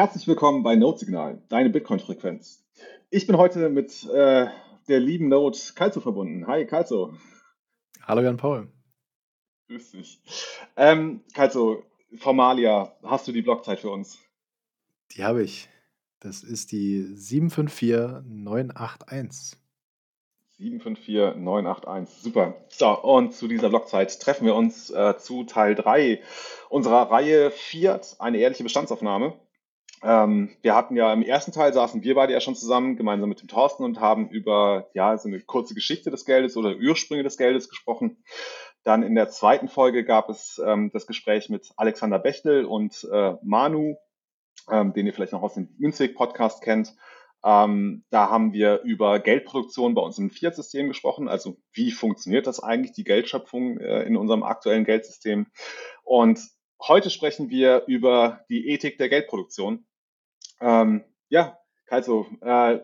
Herzlich willkommen bei Node-Signal, deine Bitcoin-Frequenz. Ich bin heute mit äh, der lieben Node Kalzo verbunden. Hi, Kalzo. Hallo, Jan Paul. Grüß dich. Ähm, Kalzo, Formalia, hast du die Blockzeit für uns? Die habe ich. Das ist die 754981. 754981. Super. So, und zu dieser Blockzeit treffen wir uns äh, zu Teil 3 unserer Reihe Fiat, eine ehrliche Bestandsaufnahme. Ähm, wir hatten ja im ersten Teil saßen wir beide ja schon zusammen, gemeinsam mit dem Thorsten und haben über ja so eine kurze Geschichte des Geldes oder Ursprünge des Geldes gesprochen. Dann in der zweiten Folge gab es ähm, das Gespräch mit Alexander Bechtel und äh, Manu, ähm, den ihr vielleicht noch aus dem Münzweg-Podcast kennt. Ähm, da haben wir über Geldproduktion bei uns im Fiat-System gesprochen. Also wie funktioniert das eigentlich, die Geldschöpfung äh, in unserem aktuellen Geldsystem? Und heute sprechen wir über die Ethik der Geldproduktion. Ähm, ja, also, äh,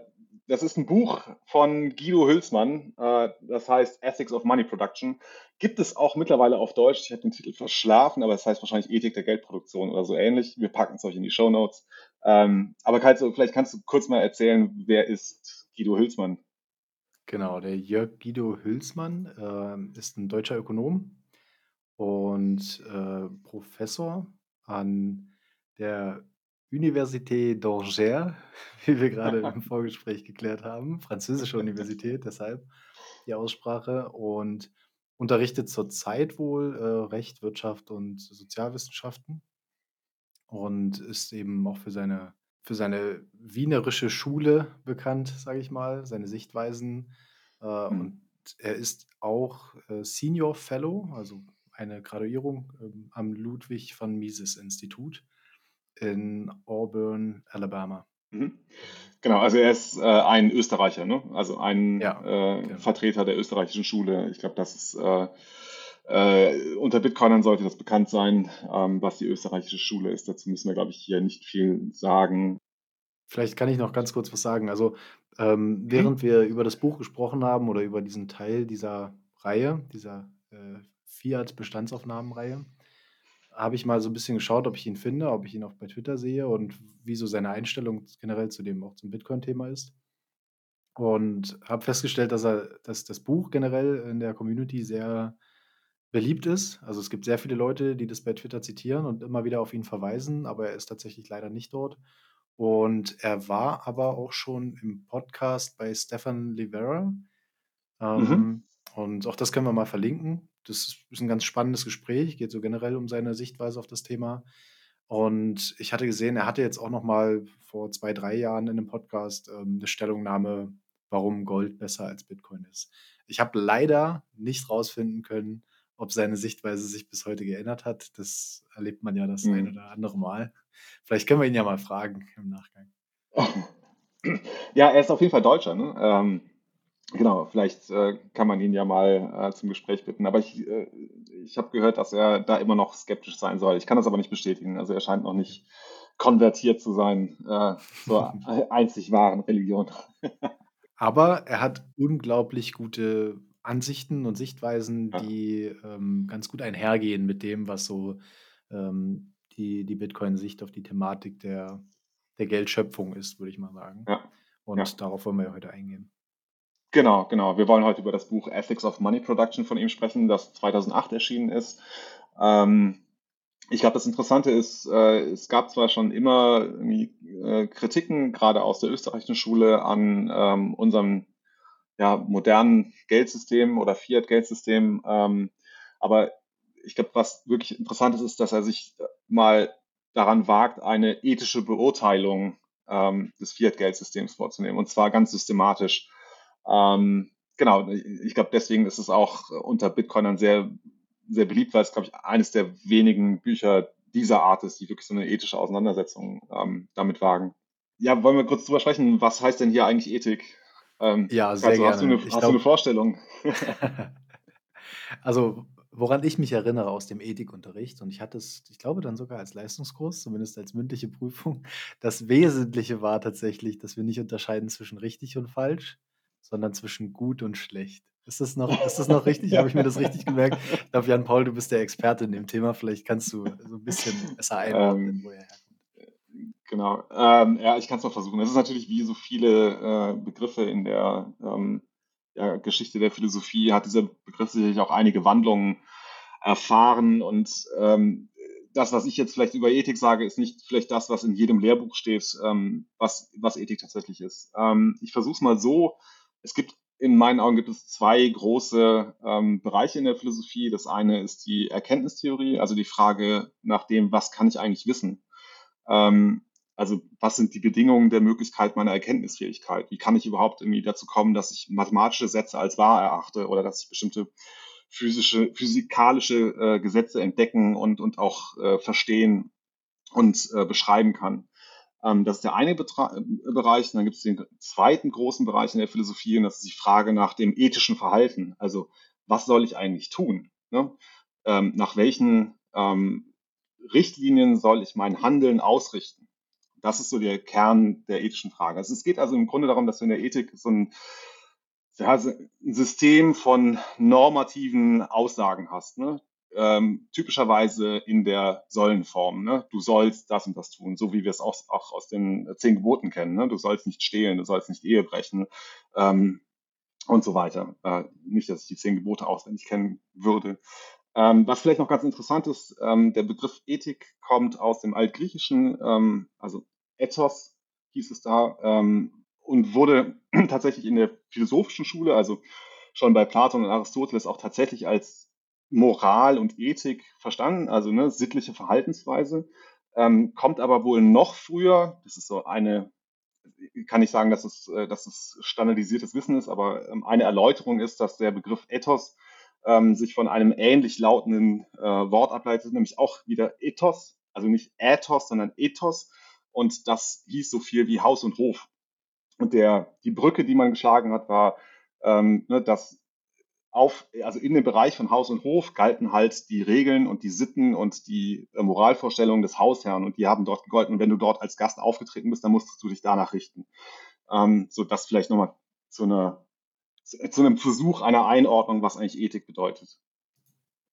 das ist ein Buch von Guido Hülsmann, äh, das heißt Ethics of Money Production. Gibt es auch mittlerweile auf Deutsch. Ich habe den Titel verschlafen, aber es das heißt wahrscheinlich Ethik der Geldproduktion oder so ähnlich. Wir packen es euch in die Show Notes. Ähm, aber Kalzo, vielleicht kannst du kurz mal erzählen, wer ist Guido Hülsmann? Genau, der Jörg Guido Hülsmann äh, ist ein deutscher Ökonom und äh, Professor an der Université d'Angers, wie wir gerade im Vorgespräch geklärt haben, französische Universität, deshalb die Aussprache und unterrichtet zurzeit wohl äh, Recht, Wirtschaft und Sozialwissenschaften und ist eben auch für seine, für seine wienerische Schule bekannt, sage ich mal, seine Sichtweisen. Äh, hm. Und er ist auch äh, Senior Fellow, also eine Graduierung ähm, am Ludwig von Mises Institut in Auburn, Alabama. Mhm. Genau, also er ist äh, ein Österreicher, ne? also ein ja, äh, genau. Vertreter der österreichischen Schule. Ich glaube, das ist äh, äh, unter Bitcoinern sollte das bekannt sein, ähm, was die österreichische Schule ist. Dazu müssen wir, glaube ich, hier nicht viel sagen. Vielleicht kann ich noch ganz kurz was sagen. Also ähm, mhm. während wir über das Buch gesprochen haben oder über diesen Teil dieser Reihe, dieser äh, Fiat-Bestandsaufnahmenreihe, habe ich mal so ein bisschen geschaut, ob ich ihn finde, ob ich ihn auch bei Twitter sehe und wie so seine Einstellung generell zu dem auch zum Bitcoin-Thema ist. Und habe festgestellt, dass er, dass das Buch generell in der Community sehr beliebt ist. Also es gibt sehr viele Leute, die das bei Twitter zitieren und immer wieder auf ihn verweisen, aber er ist tatsächlich leider nicht dort. Und er war aber auch schon im Podcast bei Stefan Livera. Ähm, mhm. Und auch das können wir mal verlinken. Das ist ein ganz spannendes Gespräch, geht so generell um seine Sichtweise auf das Thema. Und ich hatte gesehen, er hatte jetzt auch noch mal vor zwei, drei Jahren in einem Podcast ähm, eine Stellungnahme, warum Gold besser als Bitcoin ist. Ich habe leider nicht rausfinden können, ob seine Sichtweise sich bis heute geändert hat. Das erlebt man ja das mhm. ein oder andere Mal. Vielleicht können wir ihn ja mal fragen im Nachgang. Ja, er ist auf jeden Fall Deutscher. Ne? Ähm, Genau, vielleicht äh, kann man ihn ja mal äh, zum Gespräch bitten. Aber ich, äh, ich habe gehört, dass er da immer noch skeptisch sein soll. Ich kann das aber nicht bestätigen. Also er scheint noch nicht konvertiert zu sein äh, zur einzig wahren Religion. aber er hat unglaublich gute Ansichten und Sichtweisen, ja. die ähm, ganz gut einhergehen mit dem, was so ähm, die, die Bitcoin-Sicht auf die Thematik der, der Geldschöpfung ist, würde ich mal sagen. Ja. Und ja. darauf wollen wir ja heute eingehen. Genau, genau. Wir wollen heute über das Buch Ethics of Money Production von ihm sprechen, das 2008 erschienen ist. Ähm, ich glaube, das Interessante ist, äh, es gab zwar schon immer äh, Kritiken, gerade aus der österreichischen Schule, an ähm, unserem ja, modernen Geldsystem oder Fiat-Geldsystem, ähm, aber ich glaube, was wirklich interessant ist, ist, dass er sich mal daran wagt, eine ethische Beurteilung ähm, des Fiat-Geldsystems vorzunehmen, und zwar ganz systematisch. Ähm, genau, ich glaube, deswegen ist es auch unter Bitcoinern sehr, sehr beliebt, weil es, glaube ich, eines der wenigen Bücher dieser Art ist, die wirklich so eine ethische Auseinandersetzung ähm, damit wagen. Ja, wollen wir kurz drüber sprechen, was heißt denn hier eigentlich Ethik? Ähm, ja, sehr also, gerne. Hast, du eine, hast glaub, du eine Vorstellung? also, woran ich mich erinnere aus dem Ethikunterricht, und ich hatte es, ich glaube, dann sogar als Leistungskurs, zumindest als mündliche Prüfung, das Wesentliche war tatsächlich, dass wir nicht unterscheiden zwischen richtig und falsch, sondern zwischen gut und schlecht. Ist das noch, ist das noch richtig? Habe ich mir das richtig gemerkt? Ich glaube, Jan Paul, du bist der Experte in dem Thema. Vielleicht kannst du so ein bisschen besser einordnen, ähm, wo er herkommt. Genau. Ähm, ja, ich kann es mal versuchen. Es ist natürlich wie so viele äh, Begriffe in der ähm, ja, Geschichte der Philosophie, hat dieser Begriff sicherlich auch einige Wandlungen erfahren. Und ähm, das, was ich jetzt vielleicht über Ethik sage, ist nicht vielleicht das, was in jedem Lehrbuch steht, ähm, was, was Ethik tatsächlich ist. Ähm, ich versuche es mal so. Es gibt in meinen Augen gibt es zwei große ähm, Bereiche in der Philosophie. Das eine ist die Erkenntnistheorie, also die Frage nach dem, was kann ich eigentlich wissen? Ähm, also was sind die Bedingungen der Möglichkeit meiner Erkenntnisfähigkeit? Wie kann ich überhaupt irgendwie dazu kommen, dass ich mathematische Sätze als wahr erachte oder dass ich bestimmte physische, physikalische äh, Gesetze entdecken und, und auch äh, verstehen und äh, beschreiben kann? Ähm, das ist der eine Betra Bereich. Und dann gibt es den zweiten großen Bereich in der Philosophie und das ist die Frage nach dem ethischen Verhalten. Also was soll ich eigentlich tun? Ne? Ähm, nach welchen ähm, Richtlinien soll ich mein Handeln ausrichten? Das ist so der Kern der ethischen Frage. Also es geht also im Grunde darum, dass du in der Ethik so ein, ja, ein System von normativen Aussagen hast. Ne? Ähm, typischerweise in der Sollenform. Ne? Du sollst das und das tun, so wie wir es auch, auch aus den zehn Geboten kennen. Ne? Du sollst nicht stehlen, du sollst nicht Ehe brechen ähm, und so weiter. Äh, nicht, dass ich die zehn Gebote auswendig kennen würde. Ähm, was vielleicht noch ganz interessant ist, ähm, der Begriff Ethik kommt aus dem Altgriechischen, ähm, also Ethos hieß es da, ähm, und wurde tatsächlich in der philosophischen Schule, also schon bei Platon und Aristoteles, auch tatsächlich als Moral und Ethik verstanden, also ne, sittliche Verhaltensweise, ähm, kommt aber wohl noch früher, das ist so eine, kann ich sagen, dass es, äh, dass es standardisiertes Wissen ist, aber ähm, eine Erläuterung ist, dass der Begriff Ethos ähm, sich von einem ähnlich lautenden äh, Wort ableitet, nämlich auch wieder Ethos, also nicht Ethos, sondern Ethos, und das hieß so viel wie Haus und Hof. Und der, die Brücke, die man geschlagen hat, war, ähm, ne, dass auf, also in dem Bereich von Haus und Hof galten halt die Regeln und die Sitten und die äh, Moralvorstellungen des Hausherrn und die haben dort gegolten. Und wenn du dort als Gast aufgetreten bist, dann musstest du dich danach richten. Ähm, so das vielleicht nochmal zu einer zu einem Versuch einer Einordnung, was eigentlich Ethik bedeutet.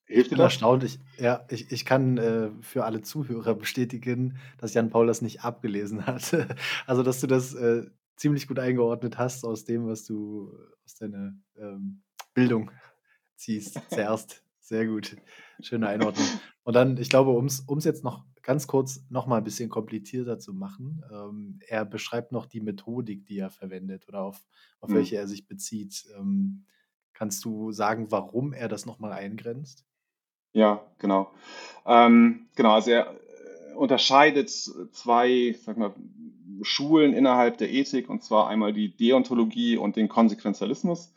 Hilft dir das? erstaunt. Ich, ja, ich, ich kann äh, für alle Zuhörer bestätigen, dass Jan Paul das nicht abgelesen hat. also, dass du das äh, ziemlich gut eingeordnet hast aus dem, was du aus deiner ähm, Bildung ziehst. Zuerst. Sehr gut. Schöne Einordnung. Und dann, ich glaube, um es jetzt noch ganz kurz noch mal ein bisschen komplizierter zu machen, ähm, er beschreibt noch die Methodik, die er verwendet oder auf, auf mhm. welche er sich bezieht. Ähm, kannst du sagen, warum er das noch mal eingrenzt? Ja, genau. Ähm, genau, also er äh, unterscheidet zwei, sag mal, Schulen innerhalb der Ethik, und zwar einmal die Deontologie und den Konsequenzialismus.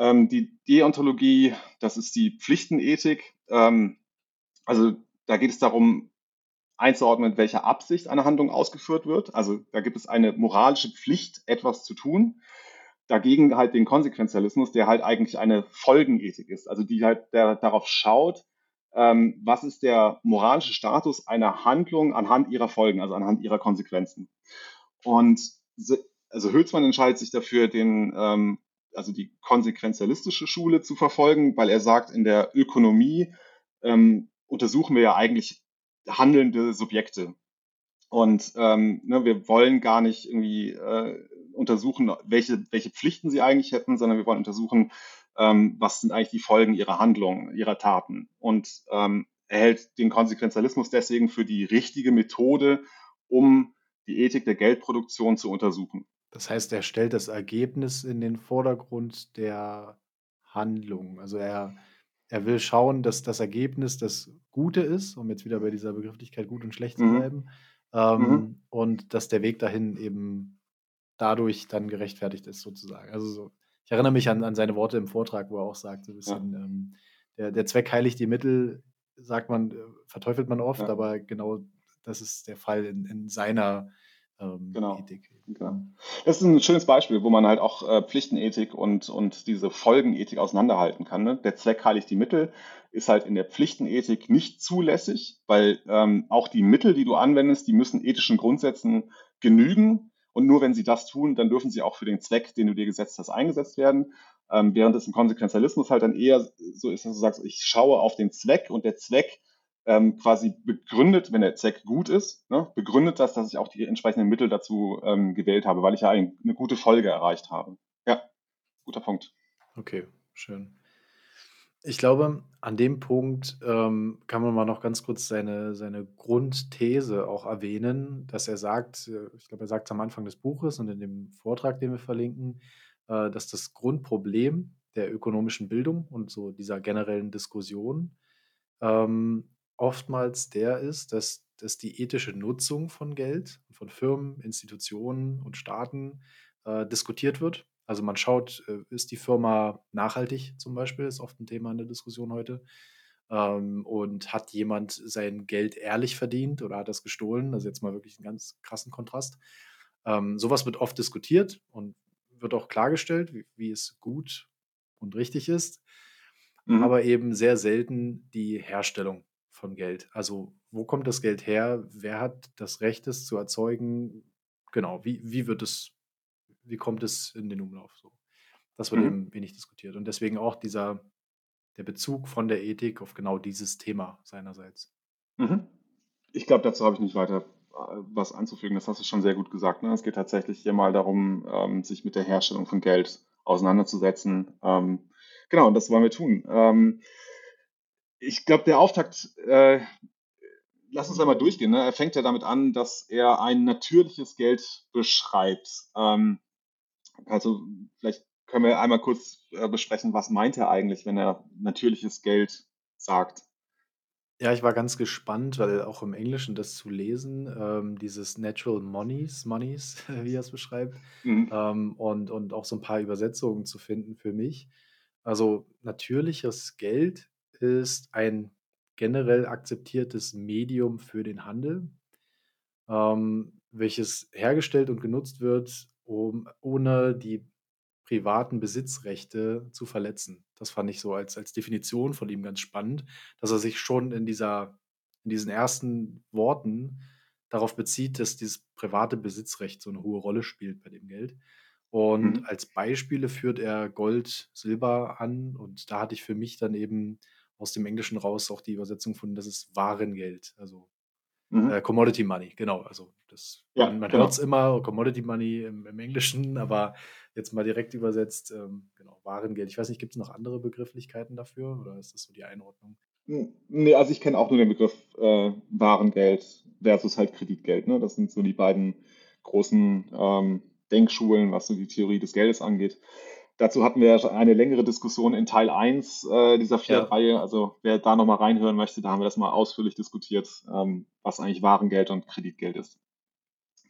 Ähm, die Deontologie, das ist die Pflichtenethik. Ähm, also da geht es darum, einzuordnen, mit welcher Absicht eine Handlung ausgeführt wird. Also da gibt es eine moralische Pflicht, etwas zu tun dagegen halt den Konsequenzialismus, der halt eigentlich eine Folgenethik ist, also die halt der, darauf schaut, ähm, was ist der moralische Status einer Handlung anhand ihrer Folgen, also anhand ihrer Konsequenzen. Und also Hülsmann entscheidet sich dafür, den, ähm, also die konsequenzialistische Schule zu verfolgen, weil er sagt, in der Ökonomie ähm, untersuchen wir ja eigentlich handelnde Subjekte. Und ähm, ne, wir wollen gar nicht irgendwie äh, untersuchen, welche, welche Pflichten sie eigentlich hätten, sondern wir wollen untersuchen, ähm, was sind eigentlich die Folgen ihrer Handlungen, ihrer Taten. Und ähm, er hält den Konsequenzialismus deswegen für die richtige Methode, um die Ethik der Geldproduktion zu untersuchen. Das heißt, er stellt das Ergebnis in den Vordergrund der Handlung. Also er, er will schauen, dass das Ergebnis das Gute ist, um jetzt wieder bei dieser Begrifflichkeit gut und schlecht zu mhm. bleiben. Ähm, mhm. Und dass der Weg dahin eben dadurch dann gerechtfertigt ist, sozusagen. Also so, ich erinnere mich an, an seine Worte im Vortrag, wo er auch sagt, so ein bisschen, ja. ähm, der, der Zweck heiligt die Mittel, sagt man, äh, verteufelt man oft, ja. aber genau das ist der Fall in, in seiner ähm, genau. Ethik. Genau. Das ist ein schönes Beispiel, wo man halt auch äh, Pflichtenethik und, und diese Folgenethik auseinanderhalten kann. Ne? Der Zweck heiligt die Mittel ist halt in der Pflichtenethik nicht zulässig, weil ähm, auch die Mittel, die du anwendest, die müssen ethischen Grundsätzen genügen. Und nur wenn sie das tun, dann dürfen sie auch für den Zweck, den du dir gesetzt hast, eingesetzt werden. Ähm, während es im Konsequenzialismus halt dann eher so ist, dass du sagst, ich schaue auf den Zweck und der Zweck ähm, quasi begründet, wenn der Zweck gut ist, ne, begründet das, dass ich auch die entsprechenden Mittel dazu ähm, gewählt habe, weil ich ja ein, eine gute Folge erreicht habe. Ja, guter Punkt. Okay, schön. Ich glaube, an dem Punkt ähm, kann man mal noch ganz kurz seine, seine Grundthese auch erwähnen, dass er sagt, äh, ich glaube, er sagt es am Anfang des Buches und in dem Vortrag, den wir verlinken, äh, dass das Grundproblem der ökonomischen Bildung und so dieser generellen Diskussion ähm, oftmals der ist, dass, dass die ethische Nutzung von Geld, von Firmen, Institutionen und Staaten äh, diskutiert wird also man schaut, äh, ist die Firma nachhaltig zum Beispiel, ist oft ein Thema in der Diskussion heute. Ähm, und hat jemand sein Geld ehrlich verdient oder hat das gestohlen? Also jetzt mal wirklich einen ganz krassen Kontrast. Ähm, sowas wird oft diskutiert und wird auch klargestellt, wie, wie es gut und richtig ist, mhm. aber eben sehr selten die Herstellung von Geld. Also wo kommt das Geld her? Wer hat das Recht, es zu erzeugen? Genau, wie, wie wird es wie kommt es in den Umlauf so? Das wird mhm. eben wenig diskutiert. Und deswegen auch dieser, der Bezug von der Ethik auf genau dieses Thema seinerseits. Mhm. Ich glaube, dazu habe ich nicht weiter äh, was anzufügen. Das hast du schon sehr gut gesagt. Ne? Es geht tatsächlich hier mal darum, ähm, sich mit der Herstellung von Geld auseinanderzusetzen. Ähm, genau, und das wollen wir tun. Ähm, ich glaube, der Auftakt, äh, lass uns einmal durchgehen. Ne? Er fängt ja damit an, dass er ein natürliches Geld beschreibt. Ähm, also vielleicht können wir einmal kurz äh, besprechen, was meint er eigentlich, wenn er natürliches Geld sagt. Ja, ich war ganz gespannt, weil auch im Englischen das zu lesen, ähm, dieses Natural Monies, Monies, wie er es beschreibt, mhm. ähm, und, und auch so ein paar Übersetzungen zu finden für mich. Also natürliches Geld ist ein generell akzeptiertes Medium für den Handel, ähm, welches hergestellt und genutzt wird, um, ohne die privaten Besitzrechte zu verletzen. Das fand ich so als, als Definition von ihm ganz spannend, dass er sich schon in, dieser, in diesen ersten Worten darauf bezieht, dass dieses private Besitzrecht so eine hohe Rolle spielt bei dem Geld. Und mhm. als Beispiele führt er Gold, Silber an. Und da hatte ich für mich dann eben aus dem Englischen raus auch die Übersetzung von, das ist Warengeld. Also Mhm. Äh, Commodity Money, genau. Also das, ja, man, man genau. hört es immer, Commodity Money im, im, Englischen, aber jetzt mal direkt übersetzt, ähm, genau, Warengeld. Ich weiß nicht, gibt es noch andere Begrifflichkeiten dafür oder ist das so die Einordnung? Nee, also ich kenne auch nur den Begriff äh, Warengeld versus halt Kreditgeld. Ne? Das sind so die beiden großen ähm, Denkschulen, was so die Theorie des Geldes angeht. Dazu hatten wir eine längere Diskussion in Teil 1 äh, dieser Fiat-Reihe. Ja. Also wer da nochmal reinhören möchte, da haben wir das mal ausführlich diskutiert, ähm, was eigentlich Warengeld und Kreditgeld ist.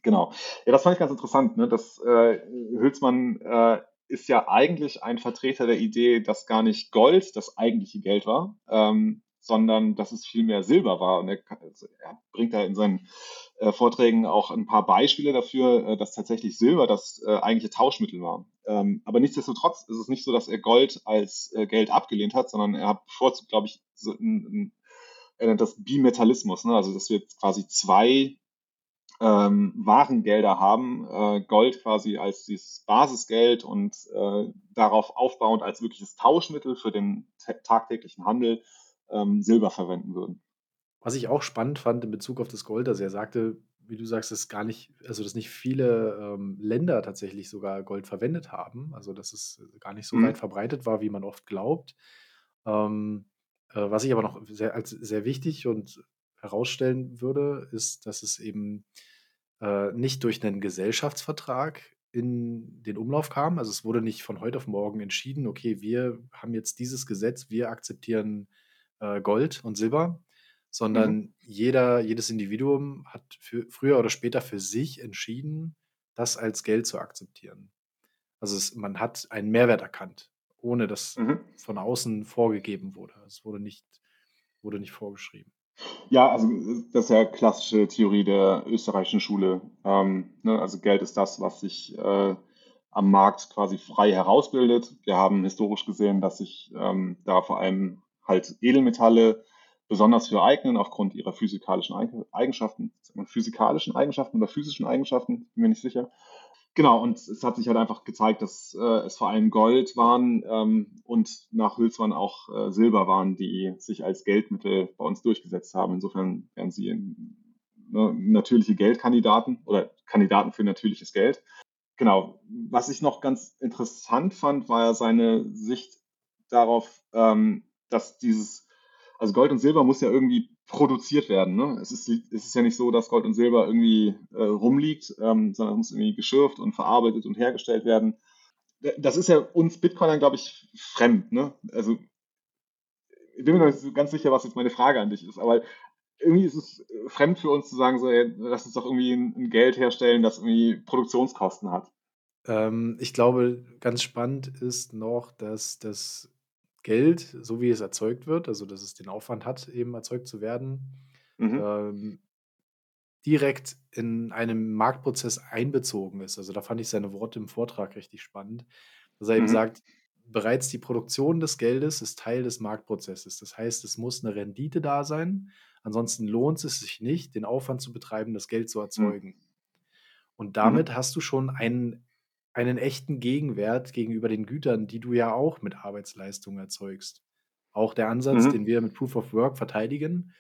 Genau. Ja, das fand ich ganz interessant. Ne? Das äh, Hülsmann äh, ist ja eigentlich ein Vertreter der Idee, dass gar nicht Gold das eigentliche Geld war, ähm, sondern dass es vielmehr Silber war. Und er, also er bringt da in seinen äh, Vorträgen auch ein paar Beispiele dafür, äh, dass tatsächlich Silber das äh, eigentliche Tauschmittel war. Ähm, aber nichtsdestotrotz ist es nicht so, dass er Gold als äh, Geld abgelehnt hat, sondern er hat bevorzugt, glaube ich, so ein, ein, er nennt das Bimetallismus, ne? also dass wir quasi zwei ähm, Warengelder haben, äh, Gold quasi als dieses Basisgeld und äh, darauf aufbauend als wirkliches Tauschmittel für den tagtäglichen Handel ähm, Silber verwenden würden. Was ich auch spannend fand in Bezug auf das Gold, also er sagte, wie du sagst, dass gar nicht, also dass nicht viele ähm, Länder tatsächlich sogar Gold verwendet haben, also dass es gar nicht so mhm. weit verbreitet war, wie man oft glaubt. Ähm, äh, was ich aber noch sehr, als sehr wichtig und herausstellen würde, ist, dass es eben äh, nicht durch einen Gesellschaftsvertrag in den Umlauf kam. Also es wurde nicht von heute auf morgen entschieden, okay, wir haben jetzt dieses Gesetz, wir akzeptieren äh, Gold und Silber, sondern mhm. jeder, jedes Individuum hat für, früher oder später für sich entschieden, das als Geld zu akzeptieren. Also es, man hat einen Mehrwert erkannt, ohne dass mhm. von außen vorgegeben wurde. Es wurde nicht, wurde nicht vorgeschrieben. Ja, also das ist ja klassische Theorie der österreichischen Schule. Ähm, ne, also Geld ist das, was sich äh, am Markt quasi frei herausbildet. Wir haben historisch gesehen, dass sich ähm, da vor allem halt Edelmetalle besonders für eignen aufgrund ihrer physikalischen Eigenschaften, physikalischen Eigenschaften oder physischen Eigenschaften, bin mir nicht sicher. Genau, und es hat sich halt einfach gezeigt, dass äh, es vor allem Gold waren ähm, und nach Hülsmann auch äh, Silber waren, die sich als Geldmittel bei uns durchgesetzt haben. Insofern wären sie ne, natürliche Geldkandidaten oder Kandidaten für natürliches Geld. Genau, was ich noch ganz interessant fand, war ja seine Sicht darauf, ähm, dass dieses, also Gold und Silber muss ja irgendwie produziert werden. Ne? Es, ist, es ist ja nicht so, dass Gold und Silber irgendwie äh, rumliegt, ähm, sondern es muss irgendwie geschürft und verarbeitet und hergestellt werden. Das ist ja uns Bitcoinern, glaube ich, fremd. Ne? Also ich bin mir noch nicht so ganz sicher, was jetzt meine Frage an dich ist, aber irgendwie ist es fremd für uns zu sagen, so, ey, lass uns doch irgendwie ein, Geld herstellen, das irgendwie Produktionskosten hat. Ähm, ich glaube, ganz spannend ist noch, dass das Geld, so wie es erzeugt wird, also dass es den Aufwand hat, eben erzeugt zu werden, mhm. ähm, direkt in einem Marktprozess einbezogen ist. Also da fand ich seine Worte im Vortrag richtig spannend, dass er mhm. eben sagt, bereits die Produktion des Geldes ist Teil des Marktprozesses. Das heißt, es muss eine Rendite da sein. Ansonsten lohnt es sich nicht, den Aufwand zu betreiben, das Geld zu mhm. erzeugen. Mhm. Und damit hast du schon einen einen echten Gegenwert gegenüber den Gütern, die du ja auch mit Arbeitsleistung erzeugst. Auch der Ansatz, Mhm. den wir mit Proof of Work verteidigen,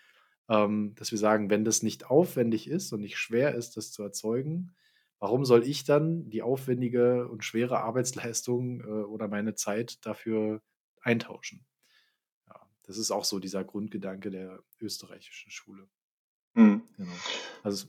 ähm, dass wir sagen, wenn das nicht aufwendig ist und nicht schwer ist, das zu erzeugen, warum soll ich dann die aufwendige und schwere Arbeitsleistung äh, oder meine Zeit dafür eintauschen? Ja, das ist auch so dieser Grundgedanke der österreichischen Schule. Mhm. Genau. Also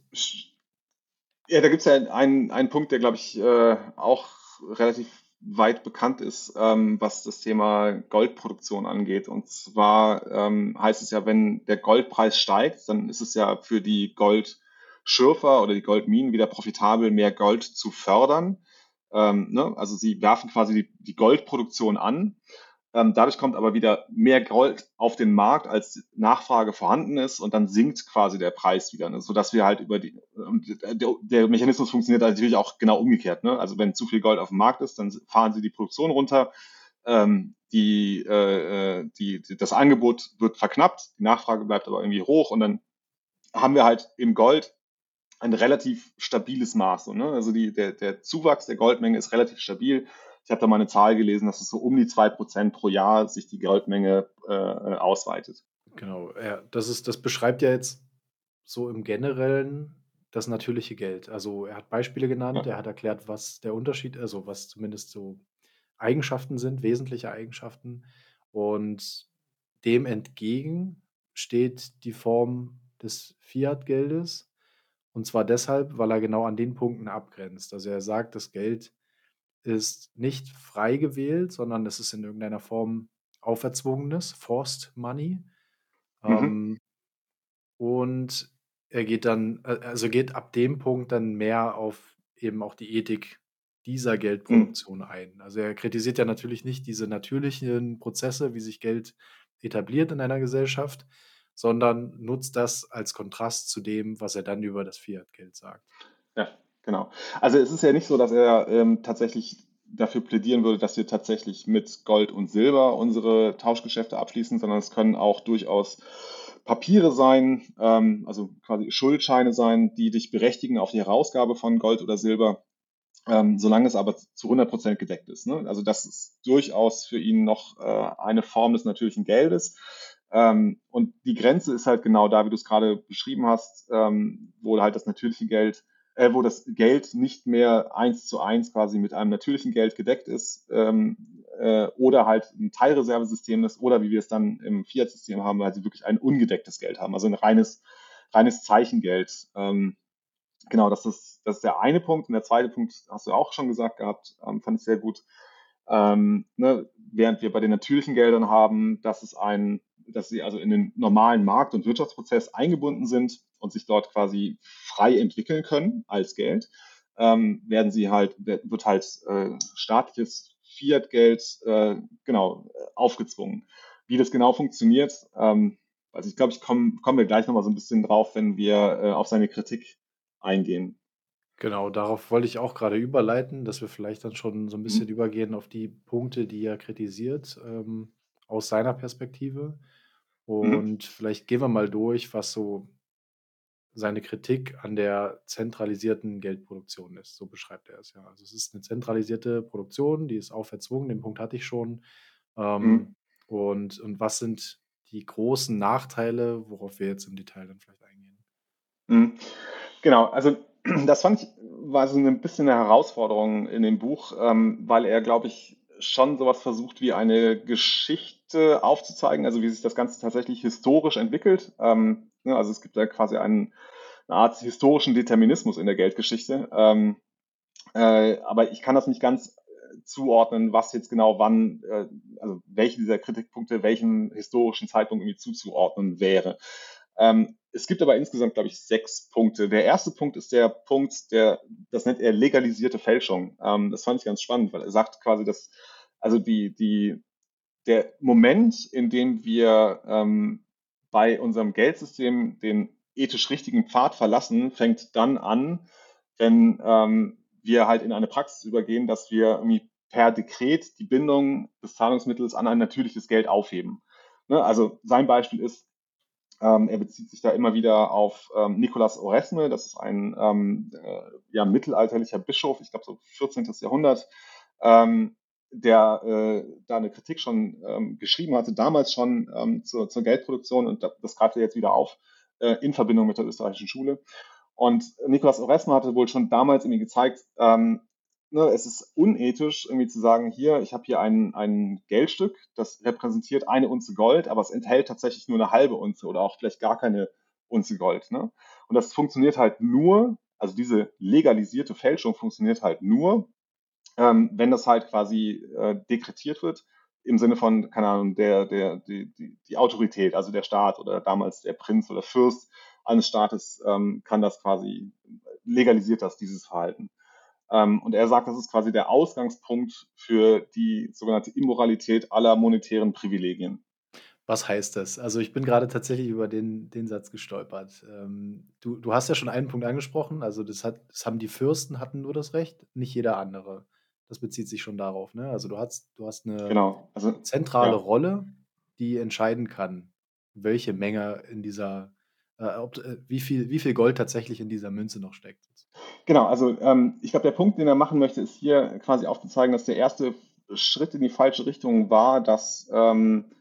ja, da gibt es ja einen, einen Punkt, der, glaube ich, äh, auch relativ weit bekannt ist, ähm, was das Thema Goldproduktion angeht. Und zwar ähm, heißt es ja, wenn der Goldpreis steigt, dann ist es ja für die Goldschürfer oder die Goldminen wieder profitabel, mehr Gold zu fördern. Ähm, ne? Also sie werfen quasi die, die Goldproduktion an dadurch kommt aber wieder mehr Gold auf den Markt, als Nachfrage vorhanden ist und dann sinkt quasi der Preis wieder, ne? sodass wir halt über die, der, der Mechanismus funktioniert natürlich auch genau umgekehrt. Ne? Also wenn zu viel Gold auf dem Markt ist, dann fahren sie die Produktion runter, ähm, die, äh, äh die, das Angebot wird verknappt, die Nachfrage bleibt aber irgendwie hoch und dann haben wir halt im Gold ein relativ stabiles Maß. So, ne? Also die, der, der Zuwachs der Goldmenge ist relativ stabil ich habe da mal eine Zahl gelesen, dass es so um die 2% pro Jahr sich die Geldmenge äh, ausweitet. Genau, ja, das, ist, das beschreibt ja jetzt so im Generellen das natürliche Geld. Also er hat Beispiele genannt, ja. er hat erklärt, was der Unterschied, also was zumindest so Eigenschaften sind, wesentliche Eigenschaften. Und dem entgegen steht die Form des Fiat-Geldes. Und zwar deshalb, weil er genau an den Punkten abgrenzt. Also er sagt, das Geld ist nicht frei gewählt, sondern es ist in irgendeiner Form auferzwungenes, Forced Money. Mhm. Ähm, und er geht dann, äh, also geht ab dem Punkt dann mehr auf eben auch die Ethik dieser mhm. Geldproduktion mhm. ein. Also er kritisiert ja natürlich nicht diese natürlichen Prozesse, wie sich Geld etabliert in einer Gesellschaft, sondern nutzt das als Kontrast zu dem, was er dann über das Fiat-Geld sagt. Ja, Genau. Also es ist ja nicht so, dass er ähm, tatsächlich dafür plädieren würde, dass wir tatsächlich mit Gold und Silber unsere Tauschgeschäfte abschließen, sondern es können auch durchaus Papiere sein, ähm, also quasi Schuldscheine sein, die dich berechtigen auf die Herausgabe von Gold oder Silber, ähm, solange es aber zu 100 Prozent gedeckt ist. Ne? Also das ist durchaus für ihn noch äh, eine Form des natürlichen Geldes. Ähm, und die Grenze ist halt genau da, wie du es gerade beschrieben hast, ähm, wo halt das natürliche Geld äh, wo das Geld nicht mehr eins zu eins quasi mit einem natürlichen Geld gedeckt ist ähm, äh, oder halt ein Teilreservesystem ist oder wie wir es dann im Fiat-System haben, weil sie wirklich ein ungedecktes Geld haben, also ein reines, reines Zeichengeld. Ähm, genau, das ist, das ist der eine Punkt. Und der zweite Punkt hast du auch schon gesagt gehabt, ähm, fand ich sehr gut. Ähm, ne, während wir bei den natürlichen Geldern haben, dass es ein dass sie also in den normalen Markt- und Wirtschaftsprozess eingebunden sind und sich dort quasi frei entwickeln können als Geld, ähm, werden sie halt, wird halt äh, staatliches Fiat-Geld äh, genau aufgezwungen. Wie das genau funktioniert, ähm, also ich glaube, ich komme kommen wir gleich nochmal so ein bisschen drauf, wenn wir äh, auf seine Kritik eingehen. Genau, darauf wollte ich auch gerade überleiten, dass wir vielleicht dann schon so ein bisschen mhm. übergehen auf die Punkte, die er kritisiert, ähm, aus seiner Perspektive. Mhm. Und vielleicht gehen wir mal durch, was so seine Kritik an der zentralisierten Geldproduktion ist. So beschreibt er es ja. Also es ist eine zentralisierte Produktion, die ist auferzwungen, den Punkt hatte ich schon. Ähm, mhm. und, und was sind die großen Nachteile, worauf wir jetzt im Detail dann vielleicht eingehen? Mhm. Genau, also das fand ich, war so ein bisschen eine Herausforderung in dem Buch, ähm, weil er, glaube ich, schon sowas versucht wie eine Geschichte aufzuzeigen, also wie sich das Ganze tatsächlich historisch entwickelt. Ähm, ne, also es gibt da quasi einen, eine Art historischen Determinismus in der Geldgeschichte. Ähm, äh, aber ich kann das nicht ganz äh, zuordnen, was jetzt genau wann, äh, also welche dieser Kritikpunkte welchen historischen Zeitpunkt irgendwie zuzuordnen wäre. Ähm, es gibt aber insgesamt, glaube ich, sechs Punkte. Der erste Punkt ist der Punkt, der, das nennt er legalisierte Fälschung. Ähm, das fand ich ganz spannend, weil er sagt quasi, dass, also die, die, der Moment, in dem wir ähm, bei unserem Geldsystem den ethisch richtigen Pfad verlassen, fängt dann an, wenn ähm, wir halt in eine Praxis übergehen, dass wir irgendwie per Dekret die Bindung des Zahlungsmittels an ein natürliches Geld aufheben. Ne? Also sein Beispiel ist, ähm, er bezieht sich da immer wieder auf ähm, Nicolas Oresme, das ist ein ähm, äh, ja, mittelalterlicher Bischof, ich glaube so 14. Jahrhundert, ähm, der äh, da eine Kritik schon ähm, geschrieben hatte, damals schon ähm, zur, zur, Geldproduktion und das greift er jetzt wieder auf äh, in Verbindung mit der österreichischen Schule. Und Nicolas Oresme hatte wohl schon damals irgendwie gezeigt, ne, es ist unethisch, irgendwie zu sagen, hier, ich habe hier ein, ein Geldstück, das repräsentiert eine Unze Gold, aber es enthält tatsächlich nur eine halbe Unze oder auch vielleicht gar keine Unze Gold. Ne? Und das funktioniert halt nur, also diese legalisierte Fälschung funktioniert halt nur, ähm, wenn das halt quasi äh, dekretiert wird, im Sinne von, keine Ahnung, der, der, die, die, die Autorität, also der Staat oder damals der Prinz oder Fürst eines Staates ähm, kann das quasi, legalisiert das, dieses Verhalten. Ähm, und er sagt, das ist quasi der Ausgangspunkt für die sogenannte Immoralität aller monetären Privilegien. Was heißt das? Also ich bin gerade tatsächlich über den, den Satz gestolpert. Ähm, du, du hast ja schon einen Punkt angesprochen, also das, hat, das haben die Fürsten hatten nur das Recht, nicht jeder andere. Das bezieht sich schon darauf, ne? Also du hast, du hast eine genau. also, zentrale ja. Rolle, die entscheiden kann, welche Menge in dieser, äh, ob, äh, wie, viel, wie viel Gold tatsächlich in dieser Münze noch steckt. Genau, also ähm, ich glaube, der Punkt, den er machen möchte, ist hier quasi aufzuzeigen, dass der erste Schritt in die falsche Richtung war, dass ähm,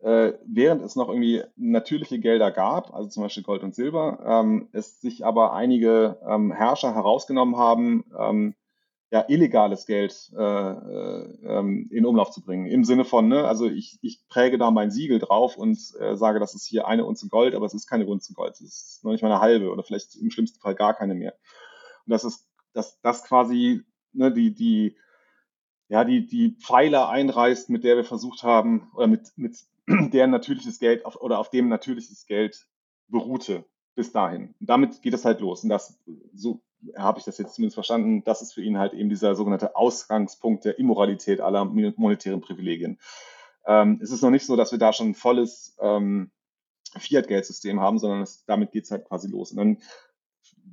äh, während es noch irgendwie natürliche Gelder gab, also zum Beispiel Gold und Silber, ähm, es sich aber einige ähm, Herrscher herausgenommen haben, ähm, ja, illegales Geld äh, äh, ähm, in Umlauf zu bringen. Im Sinne von, ne, also ich, ich präge da mein Siegel drauf und äh, sage, das ist hier eine Unze Gold, aber es ist keine Unze Gold, es ist noch nicht mal eine halbe oder vielleicht im schlimmsten Fall gar keine mehr. Und das ist, dass das quasi ne, die, die, ja, die, die Pfeiler einreißt, mit der wir versucht haben, oder mit, mit deren natürliches Geld auf, oder auf dem natürliches Geld beruhte bis dahin. Und damit geht es halt los. Und das, so habe ich das jetzt zumindest verstanden, das ist für ihn halt eben dieser sogenannte Ausgangspunkt der Immoralität aller monetären Privilegien. Ähm, es ist noch nicht so, dass wir da schon ein volles ähm, Fiat-Geldsystem haben, sondern es, damit geht es halt quasi los. Und dann,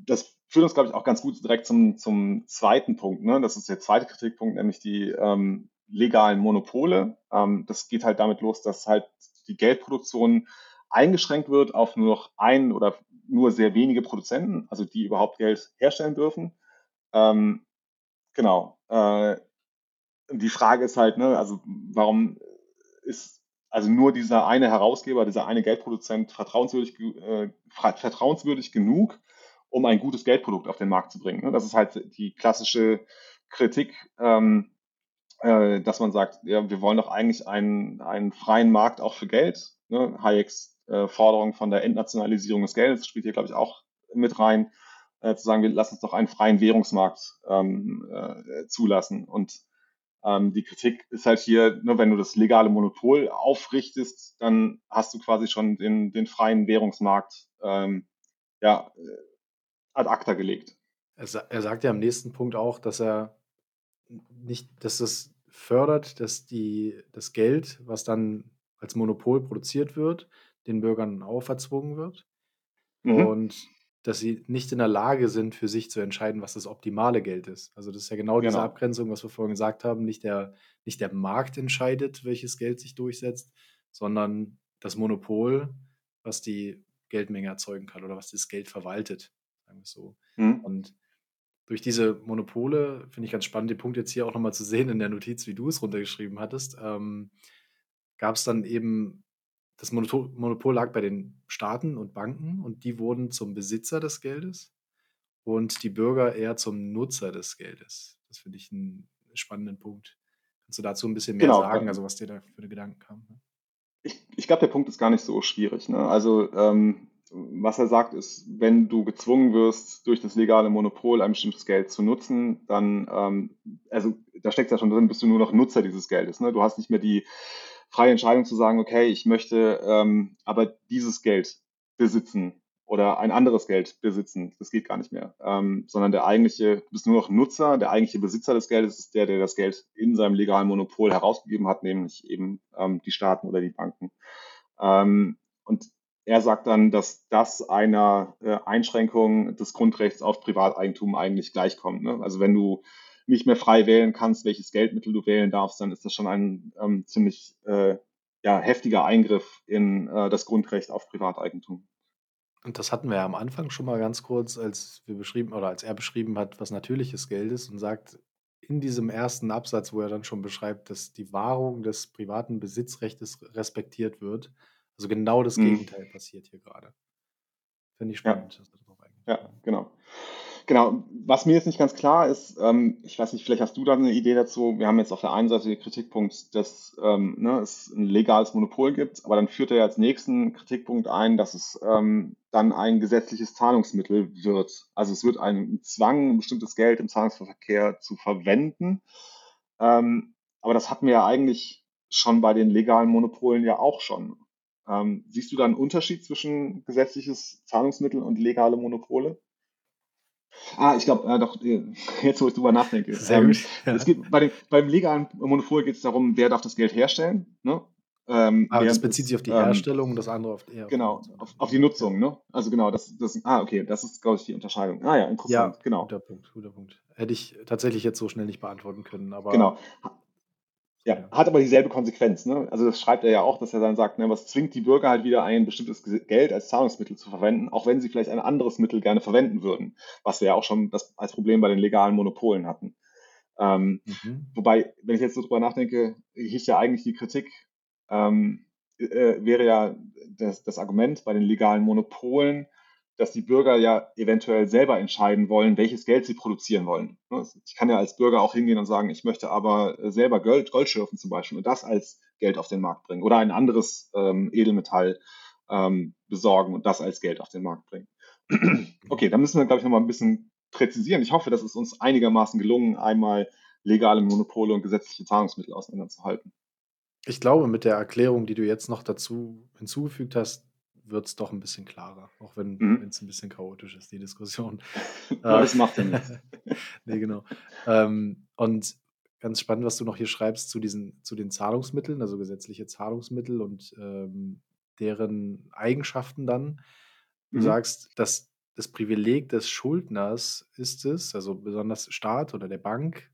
das führt uns, glaube ich, auch ganz gut direkt zum, zum zweiten Punkt. Ne? Das ist der zweite Kritikpunkt, nämlich die ähm, legalen Monopole. Ähm, das geht halt damit los, dass halt die Geldproduktion eingeschränkt wird auf nur noch ein oder nur sehr wenige Produzenten, also die überhaupt Geld herstellen dürfen. Ähm, genau. Äh, die Frage ist halt, ne, also warum ist also nur dieser eine Herausgeber, dieser eine Geldproduzent vertrauenswürdig, äh, vertrauenswürdig genug, um ein gutes Geldprodukt auf den Markt zu bringen. Ne? Das ist halt die klassische Kritik, ähm, äh, dass man sagt, ja, wir wollen doch eigentlich einen, einen freien Markt auch für Geld. Ne? Hayeks äh, Forderung von der Entnationalisierung des Geldes spielt hier, glaube ich, auch mit rein, äh, zu sagen, wir lassen uns doch einen freien Währungsmarkt ähm, äh, zulassen. Und ähm, die Kritik ist halt hier, ne, wenn du das legale Monopol aufrichtest, dann hast du quasi schon den, den freien Währungsmarkt ähm, ja, ad acta gelegt. Er, er sagt ja am nächsten Punkt auch, dass er nicht, dass es fördert, dass die, das Geld, was dann als Monopol produziert wird, den Bürgern auferzwungen wird. Mhm. Und dass sie nicht in der Lage sind, für sich zu entscheiden, was das optimale Geld ist. Also das ist ja genau, genau. diese Abgrenzung, was wir vorhin gesagt haben. Nicht der, nicht der Markt entscheidet, welches Geld sich durchsetzt, sondern das Monopol, was die Geldmenge erzeugen kann oder was das Geld verwaltet, sagen wir es so. Mhm. Und durch diese Monopole finde ich ganz spannend, den Punkt jetzt hier auch nochmal zu sehen in der Notiz, wie du es runtergeschrieben hattest, ähm, gab es dann eben, das Monopol, lag bei den Staaten und Banken und die wurden zum Besitzer des Geldes und die Bürger eher zum Nutzer des Geldes. Das finde ich einen spannenden Punkt. Kannst du dazu ein bisschen mehr Genau. sagen, also was dir da für Gedanken kam? Ne? Ich, ich glaube, der Punkt ist gar nicht so schwierig. Ne? Also, ähm, was er sagt, ist, wenn du gezwungen wirst, durch das legale Monopol ein bestimmtes Geld zu nutzen, dann, ähm, also da steckt ja schon drin, bist du nur noch Nutzer dieses Geldes. Ne? Du hast nicht mehr die freie Entscheidung zu sagen, okay, ich möchte ähm, aber dieses Geld besitzen oder ein anderes Geld besitzen. Das geht gar nicht mehr. Ähm, sondern der eigentliche, du bist nur noch Nutzer, der eigentliche Besitzer des Geldes ist der, der das Geld in seinem legalen Monopol herausgegeben hat, nämlich eben ähm, die Staaten oder die Banken. Ähm, und er sagt dann, dass das einer äh, Einschränkung des Grundrechts auf Privateigentum eigentlich gleichkommt. Ne? Also wenn du nicht mehr frei wählen kannst, welches Geldmittel du wählen darfst, dann ist das schon ein ähm, ziemlich äh, ja, heftiger Eingriff in äh, das Grundrecht auf Privateigentum. Und das hatten wir ja am Anfang schon mal ganz kurz, als wir beschrieben oder als er beschrieben hat, was natürliches Geld ist und sagt in diesem ersten Absatz, wo er dann schon beschreibt, dass die Wahrung des privaten Besitzrechtes respektiert wird. Also genau das Mhm. Gegenteil passiert hier gerade. Finde ich Ja. spannend. eingeht. Ja, genau. Genau. Was mir jetzt nicht ganz klar ist, ähm, ich weiß nicht, vielleicht hast du da eine Idee dazu. Wir haben jetzt auf der einen Seite den Kritikpunkt, dass ähm, ne, es ein legales Monopol gibt, aber dann führt er ja als nächsten Kritikpunkt ein, dass es ähm, dann ein gesetzliches Zahlungsmittel wird. Also es wird ein Zwang, ein bestimmtes Geld im Zahlungsverkehr zu verwenden. Ähm, aber das hatten wir ja eigentlich schon bei den legalen Monopolen ja auch schon. Ähm, siehst du da einen Unterschied zwischen gesetzliches Zahlungsmittel und legale Monopole? Ah, ich glaube, äh, doch, äh, jetzt wo ich drüber nachdenke. Sehr Ähm, gut. Ja. es geht, bei dem, beim legalen Monopol geht es darum, wer darf das Geld herstellen. Ne? Ähm, Aber das während bezieht sich auf die ähm, Herstellung und das andere auf, die genau, Nutzung. auf, auf die Nutzung. Ne? Also genau, das, das, ah, okay, das ist, glaube ich, die Unterscheidung. Ah ja, Ja, interessant, genau. guter Punkt, guter Punkt. Hätte ich tatsächlich jetzt so schnell nicht beantworten können, aber Genau. Ja, hat aber dieselbe Konsequenz. Ne? Also das schreibt er ja auch, dass er dann sagt, ne, was zwingt die Bürger halt wieder ein bestimmtes Ge- Geld als Zahlungsmittel zu verwenden, auch wenn sie vielleicht ein anderes Mittel gerne verwenden würden, was wir ja auch schon das als Problem bei den legalen Monopolen hatten. Ähm, Mhm. wobei, wenn ich jetzt so drüber nachdenke, hieß ja eigentlich die Kritik, ähm, äh, wäre ja das, das Argument bei den legalen Monopolen, dass die Bürger ja eventuell selber entscheiden wollen, welches Geld sie produzieren wollen. Ne, Ich kann ja als Bürger auch hingehen und sagen, ich möchte aber äh, selber Gold, Gold schürfen zum Beispiel und das als Geld auf den Markt bringen oder ein anderes ähm, Edelmetall ähm, besorgen und das als Geld auf den Markt bringen. Okay, da müssen wir, glaube ich, nochmal ein bisschen präzisieren. Ich hoffe, dass es uns einigermaßen gelungen, einmal legale Monopole und gesetzliche Zahlungsmittel auseinanderzuhalten. Ich glaube, mit der Erklärung, die du jetzt noch dazu hinzugefügt hast, wird es doch ein bisschen klarer, auch wenn Mhm. es ein bisschen chaotisch ist, die Diskussion. Äh, das macht ja nichts. nee, genau. Ähm, und ganz spannend, was du noch hier schreibst zu diesen, zu den Zahlungsmitteln, also gesetzliche Zahlungsmittel und ähm, deren Eigenschaften dann. Du Mhm. sagst, dass das Privileg des Schuldners ist es, also besonders Staat oder der Bank,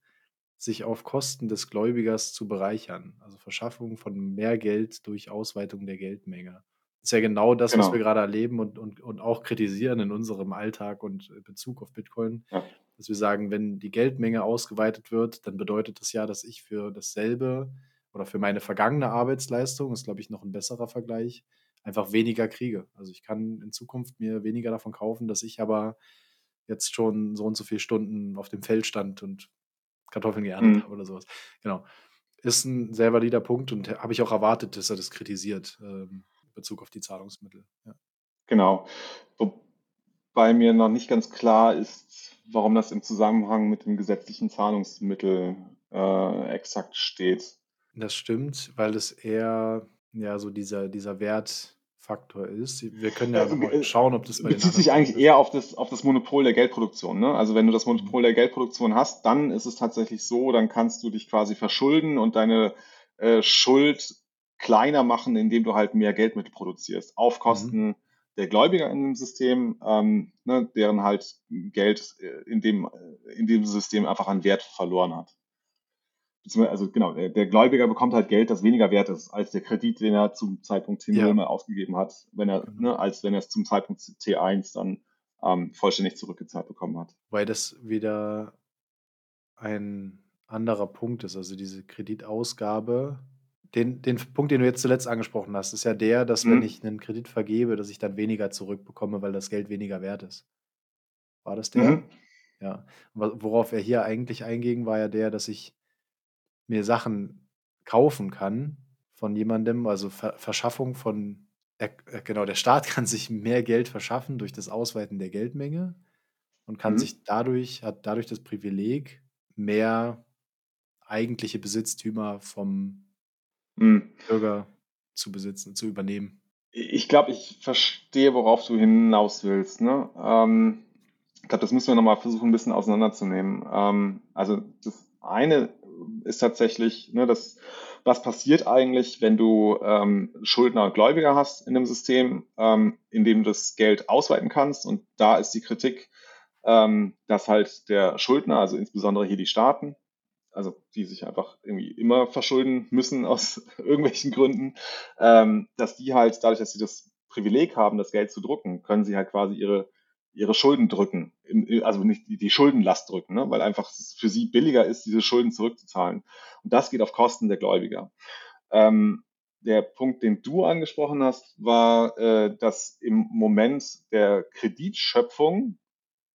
sich auf Kosten des Gläubigers zu bereichern. Also Verschaffung von mehr Geld durch Ausweitung der Geldmenge. Ist ja genau das, was wir Genau. gerade erleben und, und, und auch kritisieren in unserem Alltag und Bezug auf Bitcoin. Ja. Dass wir sagen, wenn die Geldmenge ausgeweitet wird, dann bedeutet das ja, dass ich für dasselbe oder für meine vergangene Arbeitsleistung, ist glaube ich noch ein besserer Vergleich, einfach weniger kriege. Also ich kann in Zukunft mir weniger davon kaufen, dass ich aber jetzt schon so und so viele Stunden auf dem Feld stand und Kartoffeln geerntet Mhm. habe oder sowas. Genau. Ist ein sehr valider Punkt und habe ich auch erwartet, dass er das kritisiert ähm, Bezug auf die Zahlungsmittel. Ja. Genau. Wobei mir noch nicht ganz klar ist, warum das im Zusammenhang mit dem gesetzlichen Zahlungsmittel äh, exakt steht. Das stimmt, weil es eher ja so dieser, dieser Wertfaktor ist. Wir können ja noch mal äh, schauen, ob das bei den bezieht sich eigentlich ist. eher auf das, auf das Monopol der Geldproduktion. Ne? Also wenn du das Monopol der Geldproduktion hast, dann ist es tatsächlich so, dann kannst du dich quasi verschulden und deine äh, Schuld kleiner machen, indem du halt mehr Geldmittel produzierst, auf Mhm. Kosten der Gläubiger in dem System, ähm, ne, deren halt Geld äh, in dem, äh, in dem System einfach an Wert verloren hat. also genau, der, der, Gläubiger bekommt halt Geld, das weniger wert ist als der Kredit, den er zum Zeitpunkt T0 ja. mal ausgegeben hat, wenn er, genau. ne, als wenn er es zum Zeitpunkt T1 dann ähm, vollständig zurückgezahlt bekommen hat. Weil das wieder ein anderer Punkt ist, also diese Kreditausgabe. Den, den Punkt, den du jetzt zuletzt angesprochen hast, ist ja der, dass mhm. wenn ich einen Kredit vergebe, dass ich dann weniger zurückbekomme, weil das Geld weniger wert ist. War das der? Mhm. Ja. Worauf er hier eigentlich einging, war ja der, dass ich mir Sachen kaufen kann von jemandem, also Ver Verschaffung von, äh, genau, der Staat kann sich mehr Geld verschaffen durch das Ausweiten der Geldmenge und kann mhm. sich dadurch, hat dadurch das Privileg, mehr eigentliche Besitztümer vom mhm. Bürger zu besitzen, zu übernehmen. Ich glaube, ich verstehe, worauf du hinaus willst. Ne? Ähm, ich glaube, das müssen wir nochmal versuchen, ein bisschen auseinanderzunehmen. Ähm, also das eine ist tatsächlich, ne, das, was passiert eigentlich, wenn du ähm, Schuldner und Gläubiger hast in dem System, ähm, in dem du das Geld ausweiten kannst. Und da ist die Kritik, ähm, dass halt der Schuldner, also insbesondere hier die Staaten, also die sich einfach irgendwie immer verschulden müssen aus irgendwelchen Gründen, ähm, dass die halt dadurch, dass sie das Privileg haben, das Geld zu drucken, können sie halt quasi ihre ihre Schulden drücken, also nicht die, Schuldenlast drücken, ne? weil einfach für sie billiger ist, diese Schulden zurückzuzahlen. Und das geht auf Kosten der Gläubiger. Ähm, der Punkt, den du angesprochen hast, war, äh, dass im Moment der Kreditschöpfung,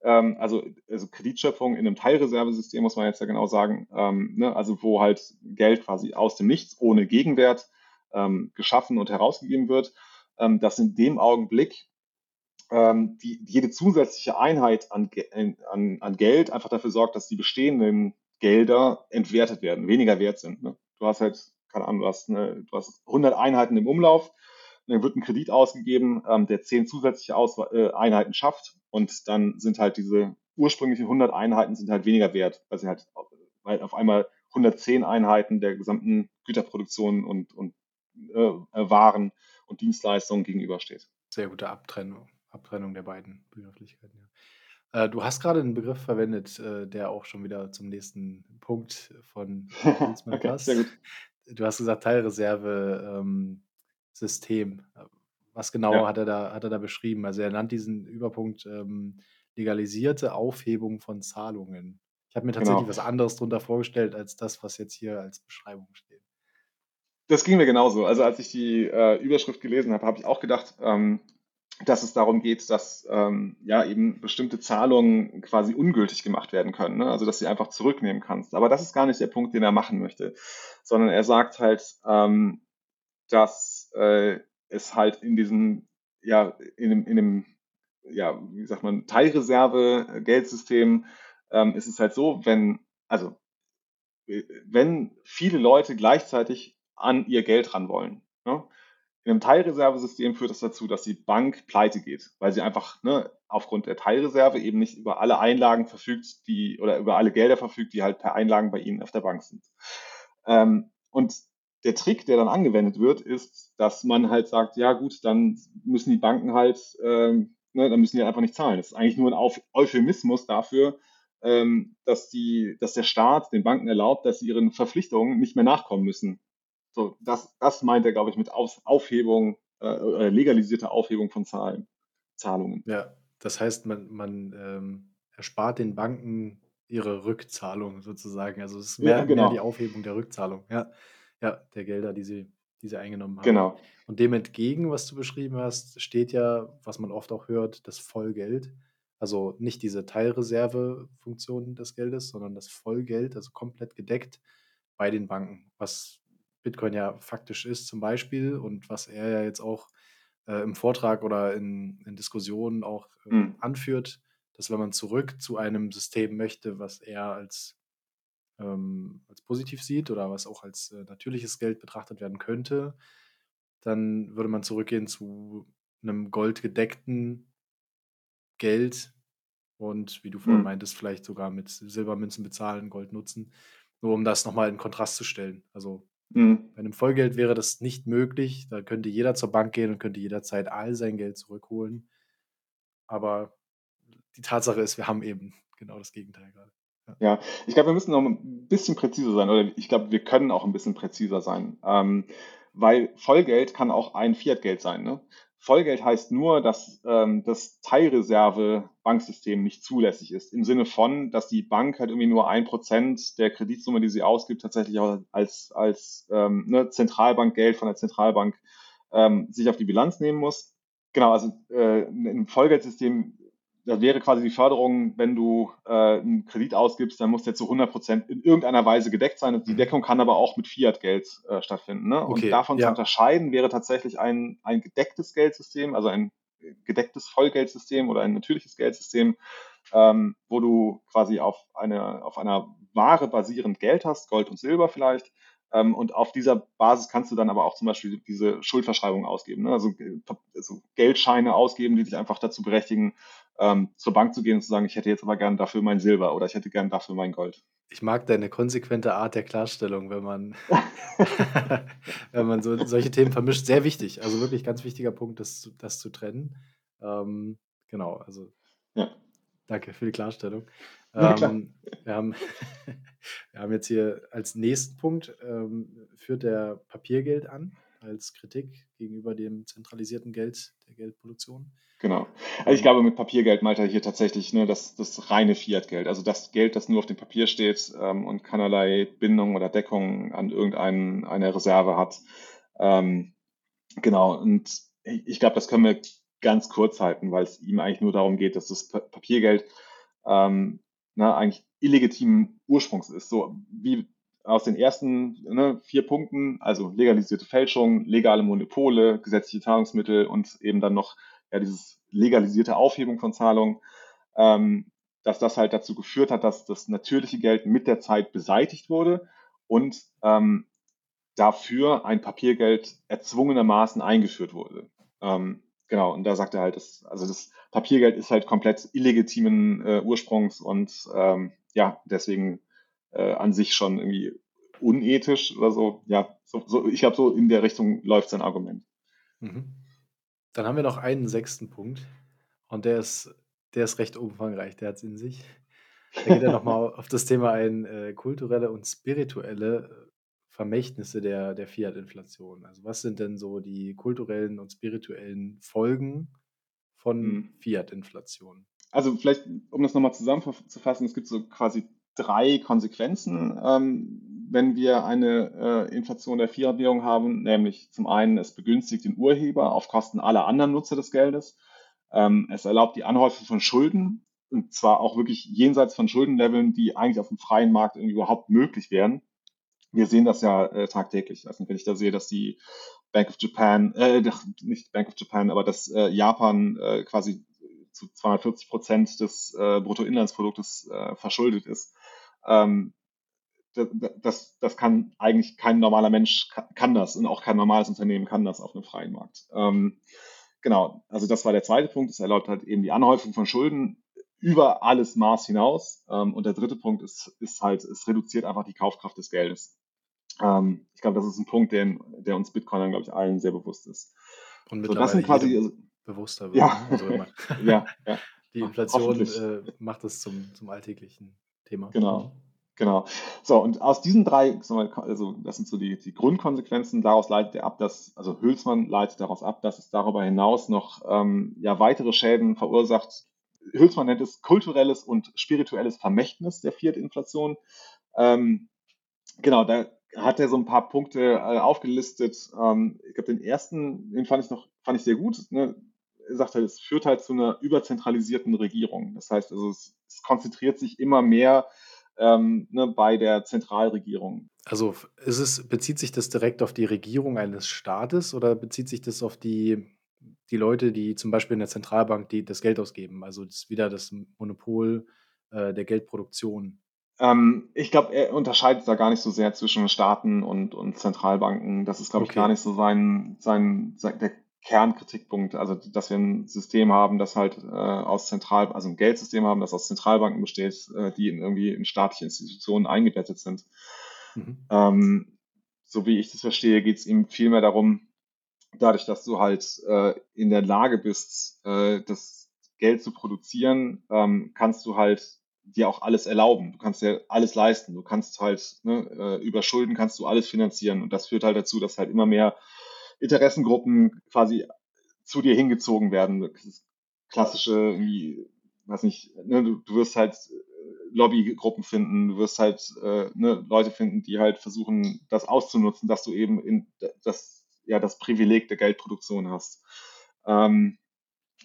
ähm, also, also Kreditschöpfung in einem Teilreservesystem, muss man jetzt ja genau sagen, ähm, ne? also wo halt Geld quasi aus dem Nichts ohne Gegenwert ähm, geschaffen und herausgegeben wird, ähm, dass in dem Augenblick ähm, die, jede zusätzliche Einheit an, an, an Geld einfach dafür sorgt, dass die bestehenden Gelder entwertet werden, weniger wert sind. Ne? Du hast halt, keine Ahnung, du hast, eine, du hast 100 Einheiten im Umlauf, dann wird ein Kredit ausgegeben, ähm, der 10 zusätzliche Aus äh, Einheiten schafft und dann sind halt diese ursprünglichen 100 Einheiten sind halt weniger wert, weil sie halt weil auf einmal 110 Einheiten der gesamten Güterproduktion und, und äh, Waren und Dienstleistungen gegenübersteht. Sehr gute Abtrennung. Abtrennung der beiden Begrifflichkeiten, ja. Äh, du hast gerade einen Begriff verwendet, äh, der auch schon wieder zum nächsten Punkt von Dienstmann okay, passt. Sehr gut. Du hast gesagt, Teilreserve ähm. Was genau ja. hat, er da, hat er da beschrieben? Also er nannt diesen Überpunkt ähm, legalisierte Aufhebung von Zahlungen. Ich habe mir tatsächlich genau. was anderes darunter vorgestellt, als das, was jetzt hier als Beschreibung steht. Das ging mir genauso. Also als ich die äh, Überschrift gelesen habe, habe ich auch gedacht, ähm, dass es darum geht, dass ähm, ja eben bestimmte Zahlungen quasi ungültig gemacht werden können, ne? also dass sie einfach zurücknehmen kannst. Aber das ist gar nicht der Punkt, den er machen möchte, sondern er sagt halt, ähm, dass äh, es halt in diesem ja in dem, in dem ja wie sagt man Teilreserve-Geldsystem ähm, ist es halt so, wenn also wenn viele Leute gleichzeitig an ihr Geld ran wollen, ne? In einem Teilreservesystem führt das dazu, dass die Bank pleite geht, weil sie einfach ne, aufgrund der Teilreserve eben nicht über alle Einlagen verfügt, die oder über alle Gelder verfügt, die halt per Einlagen bei ihnen auf der Bank sind. Ähm, und der Trick, der dann angewendet wird, ist, dass man halt sagt, ja gut, dann müssen die Banken halt, ähm, ne, dann müssen die halt einfach nicht zahlen. Das ist eigentlich nur ein Auf Euphemismus dafür, ähm, dass, die, dass der Staat den Banken erlaubt, dass sie ihren Verpflichtungen nicht mehr nachkommen müssen. So, das, das meint er, glaube ich, mit Auf, Aufhebung, äh, legalisierte Aufhebung von Zahlen, Zahlungen. Ja, das heißt, man, man ähm, erspart den Banken ihre Rückzahlung sozusagen. Also es ist mehr, ja, genau. mehr die Aufhebung der Rückzahlung, ja, ja, der Gelder, die sie, die sie eingenommen haben. Genau. Und dem entgegen, was du beschrieben hast, steht ja, was man oft auch hört, das Vollgeld. Also nicht diese Teilreserve-Funktion des Geldes, sondern das Vollgeld, also komplett gedeckt bei den Banken, was Bitcoin ja faktisch ist zum Beispiel und was er ja jetzt auch äh, im Vortrag oder in, in Diskussionen auch äh, mhm. anführt, dass wenn man zurück zu einem System möchte, was er als, ähm, als positiv sieht oder was auch als äh, natürliches Geld betrachtet werden könnte, dann würde man zurückgehen zu einem goldgedeckten Geld und wie du vorhin mhm. meintest, vielleicht sogar mit Silbermünzen bezahlen, Gold nutzen, nur um das nochmal in Kontrast zu stellen. Also Mhm. Bei einem Vollgeld wäre das nicht möglich. Da könnte jeder zur Bank gehen und könnte jederzeit all sein Geld zurückholen. Aber die Tatsache ist, wir haben eben genau das Gegenteil gerade. Ja, ich glaube, wir müssen noch ein bisschen präziser sein, oder ich glaube, wir können auch ein bisschen präziser sein, ähm, weil Vollgeld kann auch ein Fiat-Geld sein. Ne? Vollgeld heißt nur, dass ähm, das Teilreserve-Banksystem nicht zulässig ist. Im Sinne von, dass die Bank halt irgendwie nur ein Prozent der Kreditsumme, die sie ausgibt, tatsächlich auch als, als ähm, ne, Zentralbankgeld von der Zentralbank ähm, sich auf die Bilanz nehmen muss. Genau, also äh, im Vollgeldsystem das wäre quasi die Förderung, wenn du äh, einen Kredit ausgibst, dann muss der zu 100 Prozent in irgendeiner Weise gedeckt sein. Die mhm. Deckung kann aber auch mit Fiat-Geld äh, stattfinden. Ne? Okay, und davon ja. zu unterscheiden wäre tatsächlich ein, ein gedecktes Geldsystem, also ein gedecktes Vollgeldsystem oder ein natürliches Geldsystem, ähm, wo du quasi auf, eine, auf einer Ware basierend Geld hast, Gold und Silber vielleicht, ähm, und auf dieser Basis kannst du dann aber auch zum Beispiel diese Schuldverschreibung ausgeben. Ne? Also, also, Geldscheine ausgeben, die dich einfach dazu berechtigen, ähm, zur Bank zu gehen und zu sagen, ich hätte jetzt aber gern dafür mein Silber oder ich hätte gern dafür mein Gold. Ich mag deine konsequente Art der Klarstellung, wenn man, wenn man so, solche Themen vermischt. Sehr wichtig, also wirklich ganz wichtiger Punkt, das, das zu trennen. Ähm, genau, also ja. danke für die Klarstellung. Ähm, wir, haben, wir haben jetzt hier als nächsten Punkt, ähm, führt der Papiergeld an als Kritik gegenüber dem zentralisierten Geld der Geldproduktion. Genau. Also ich glaube, mit Papiergeld meint er hier tatsächlich ne, das, das reine Fiat-Geld, also das Geld, das nur auf dem Papier steht ähm, und keinerlei Bindung oder Deckung an irgendeine Reserve hat. Ähm, genau, und ich, glaube, das können wir ganz kurz halten, weil es ihm eigentlich nur darum geht, dass das Papiergeld ähm, na, eigentlich illegitimen Ursprungs ist. So wie aus den ersten ne, vier Punkten, also legalisierte Fälschung, legale Monopole, gesetzliche Zahlungsmittel und eben dann noch ja, dieses legalisierte Aufhebung von Zahlungen, ähm, dass das halt dazu geführt hat, dass das natürliche Geld mit der Zeit beseitigt wurde und ähm, dafür ein Papiergeld erzwungenermaßen eingeführt wurde. Ähm, genau, und da sagt er halt, dass, also das Papiergeld ist halt komplett illegitimen äh, Ursprungs und ähm, ja, deswegen äh, an sich schon irgendwie unethisch oder so. Ja, so, so ich glaube, so in der Richtung läuft sein Argument. Mhm. Dann haben wir noch einen sechsten Punkt und der ist, der ist recht umfangreich, der hat es in sich. Da geht er nochmal auf das Thema ein, äh, kulturelle und spirituelle Vermächtnisse der, der Fiat-Inflation. Also was sind denn so die kulturellen und spirituellen Folgen von mhm. Fiat-Inflation? Also vielleicht, um das nochmal zusammenzufassen, es gibt so quasi drei Konsequenzen, ähm, wenn wir eine äh, Inflation der Fiat-Währung haben, nämlich zum einen, es begünstigt den Urheber auf Kosten aller anderen Nutzer des Geldes. Ähm, es erlaubt die Anhäufung von Schulden, und zwar auch wirklich jenseits von Schuldenleveln, die eigentlich auf dem freien Markt irgendwie überhaupt möglich wären. Wir sehen das ja äh, tagtäglich. Also wenn ich da sehe, dass die Bank of Japan, äh, nicht Bank of Japan, aber dass äh, Japan äh, quasi zu 240 Prozent des äh, Bruttoinlandsproduktes äh, verschuldet ist, ähm, das, das kann eigentlich kein normaler Mensch kann das und auch kein normales Unternehmen kann das auf einem freien Markt. Ähm, genau, also das war der zweite Punkt. Es erlaubt halt eben die Anhäufung von Schulden über alles Maß hinaus. Ähm, und der dritte Punkt ist, ist halt, es reduziert einfach die Kaufkraft des Geldes. Ähm, ich glaube, das ist ein Punkt, der, der uns Bitcoinern, glaube ich, allen sehr bewusst ist. Und mittlerweile so, das sind quasi, also, bewusster wird. Ja, also ja, ja. Die Inflation äh, macht es zum, zum alltäglichen Thema. Genau. Genau. So, und aus diesen drei, also das sind so die, die Grundkonsequenzen, daraus leitet er ab, dass, also Hülsmann leitet daraus ab, dass es darüber hinaus noch ähm, ja, weitere Schäden verursacht. Hülsmann nennt es kulturelles und spirituelles Vermächtnis der Fiat-Inflation. Ähm, genau, da hat er so ein paar Punkte äh, aufgelistet. Ähm, ich glaube, den ersten, den fand ich noch, fand ich sehr gut. Ne? Er sagt halt, es führt halt zu einer überzentralisierten Regierung. Das heißt also, es, es konzentriert sich immer mehr ähm, ne, bei der Zentralregierung. Also ist es, bezieht sich das direkt auf die Regierung eines Staates oder bezieht sich das auf die, die Leute, die zum Beispiel in der Zentralbank die, das Geld ausgeben? Also das ist wieder das Monopol äh, der Geldproduktion. Ähm, ich glaube, er unterscheidet da gar nicht so sehr zwischen Staaten und, und Zentralbanken. Das ist, glaube okay. ich, gar nicht so sein, sein, sein der Kernkritikpunkt, also dass wir ein System haben, das halt äh, aus Zentral, also ein Geldsystem haben, das aus Zentralbanken besteht, äh, die in irgendwie in staatliche Institutionen eingebettet sind. Mhm. Ähm, so wie ich das verstehe, geht es ihm vielmehr darum, dadurch, dass du halt äh, in der Lage bist, äh, das Geld zu produzieren, ähm, kannst du halt dir auch alles erlauben. Du kannst dir alles leisten. Du kannst halt ne, äh, über Schulden kannst du alles finanzieren. Und das führt halt dazu, dass halt immer mehr Interessengruppen quasi zu dir hingezogen werden. klassische, irgendwie, weiß nicht, ne, du, du wirst halt äh, Lobbygruppen finden, du wirst halt äh, ne, Leute finden, die halt versuchen, das auszunutzen, dass du eben in das, ja, das Privileg der Geldproduktion hast. Ähm,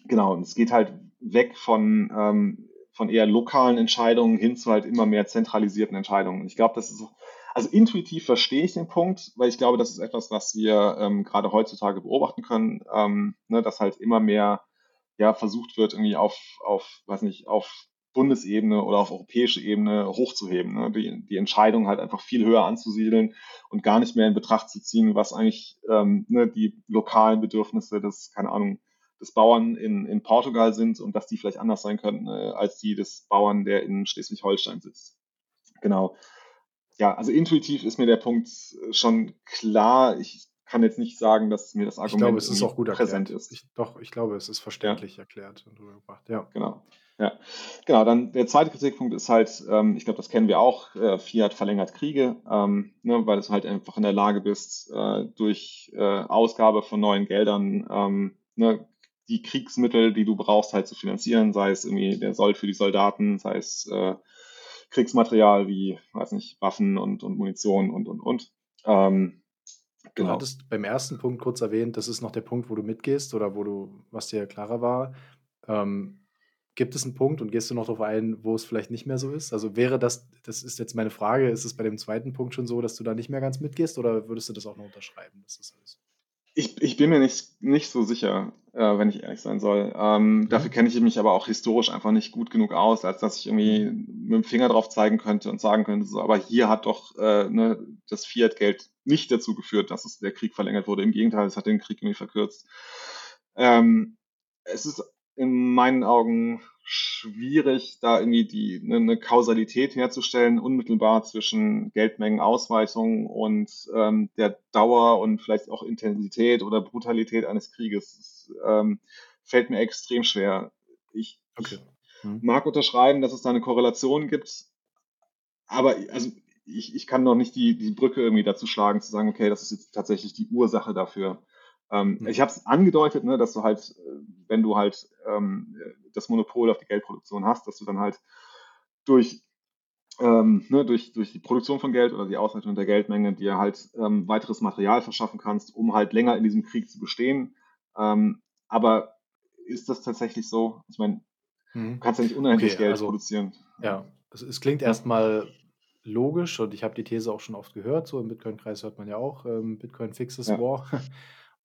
genau, und es geht halt weg von ähm, von eher lokalen Entscheidungen hin zu halt immer mehr zentralisierten Entscheidungen. Und ich glaube, das ist, also intuitiv verstehe ich den Punkt, weil ich glaube, das ist etwas, was wir ähm, gerade heutzutage beobachten können, ähm, ne, dass halt immer mehr ja, versucht wird, irgendwie auf, auf, weiß nicht, auf Bundesebene oder auf europäische Ebene hochzuheben. Ne? Die, die Entscheidung halt einfach viel höher anzusiedeln und gar nicht mehr in Betracht zu ziehen, was eigentlich ähm, ne, die lokalen Bedürfnisse des, keine Ahnung, des Bauern in, in Portugal sind und dass die vielleicht anders sein könnten äh, als die des Bauern, der in Schleswig-Holstein sitzt. Genau. Ja, also intuitiv ist mir der Punkt schon klar. Ich kann jetzt nicht sagen, dass mir das Argument ich glaube, es ist auch gut präsent erklärt. ist. Ich, doch, ich glaube, es ist verständlich ja. erklärt und rübergebracht. Ja. Genau. Ja, genau. Dann der zweite Kritikpunkt ist halt, ähm, ich glaube, das kennen wir auch, äh, Fiat verlängert Kriege, ähm, ne, weil du halt einfach in der Lage bist, äh, durch äh, Ausgabe von neuen Geldern ähm, ne, die Kriegsmittel, die du brauchst, halt zu finanzieren, sei es irgendwie der Sold für die Soldaten, sei es äh, Kriegsmaterial wie, weiß nicht, Waffen und, und Munition und, und, und. Ähm, genau. Du hattest beim ersten Punkt kurz erwähnt, das ist noch der Punkt, wo du mitgehst oder wo du, was dir klarer war. Ähm, gibt es einen Punkt und gehst du noch darauf ein, wo es vielleicht nicht mehr so ist? Also wäre das, das ist jetzt meine Frage, ist es bei dem zweiten Punkt schon so, dass du da nicht mehr ganz mitgehst oder würdest du das auch noch unterschreiben, dass das so ist? Ich, ich bin mir nicht, nicht so sicher, äh, wenn ich ehrlich sein soll. Ähm, mhm. Dafür kenne ich mich aber auch historisch einfach nicht gut genug aus, als dass ich irgendwie mit dem Finger drauf zeigen könnte und sagen könnte, so, aber hier hat doch äh, ne, das Fiat-Geld nicht dazu geführt, dass es der Krieg verlängert wurde. Im Gegenteil, es hat den Krieg irgendwie verkürzt. Ähm, es ist in meinen Augen schwierig, da irgendwie die eine, eine Kausalität herzustellen, unmittelbar zwischen Geldmengenausweitung und ähm, der Dauer und vielleicht auch Intensität oder Brutalität eines Krieges. Das, ähm, fällt mir extrem schwer. Ich, okay. hm. mag unterschreiben, dass es da eine Korrelation gibt, aber also ich, ich kann noch nicht die, die Brücke irgendwie dazu schlagen, zu sagen, okay, das ist jetzt tatsächlich die Ursache dafür. Ähm, mhm. Ich habe es angedeutet, ne, dass du halt, äh, wenn du halt ähm, das Monopol auf die Geldproduktion hast, dass du dann halt durch, ähm, ne, durch, durch die Produktion von Geld oder die Ausweitung der Geldmenge dir halt ähm, weiteres Material verschaffen kannst, um halt länger in diesem Krieg zu bestehen. Ähm, aber ist das tatsächlich so? Ich meine, mhm. du kannst ja nicht unendlich okay, Geld also, produzieren. Ja, es, es klingt erstmal logisch und ich habe die These auch schon oft gehört. So im Bitcoin-Kreis hört man ja auch ähm, Bitcoin fixes ja. War.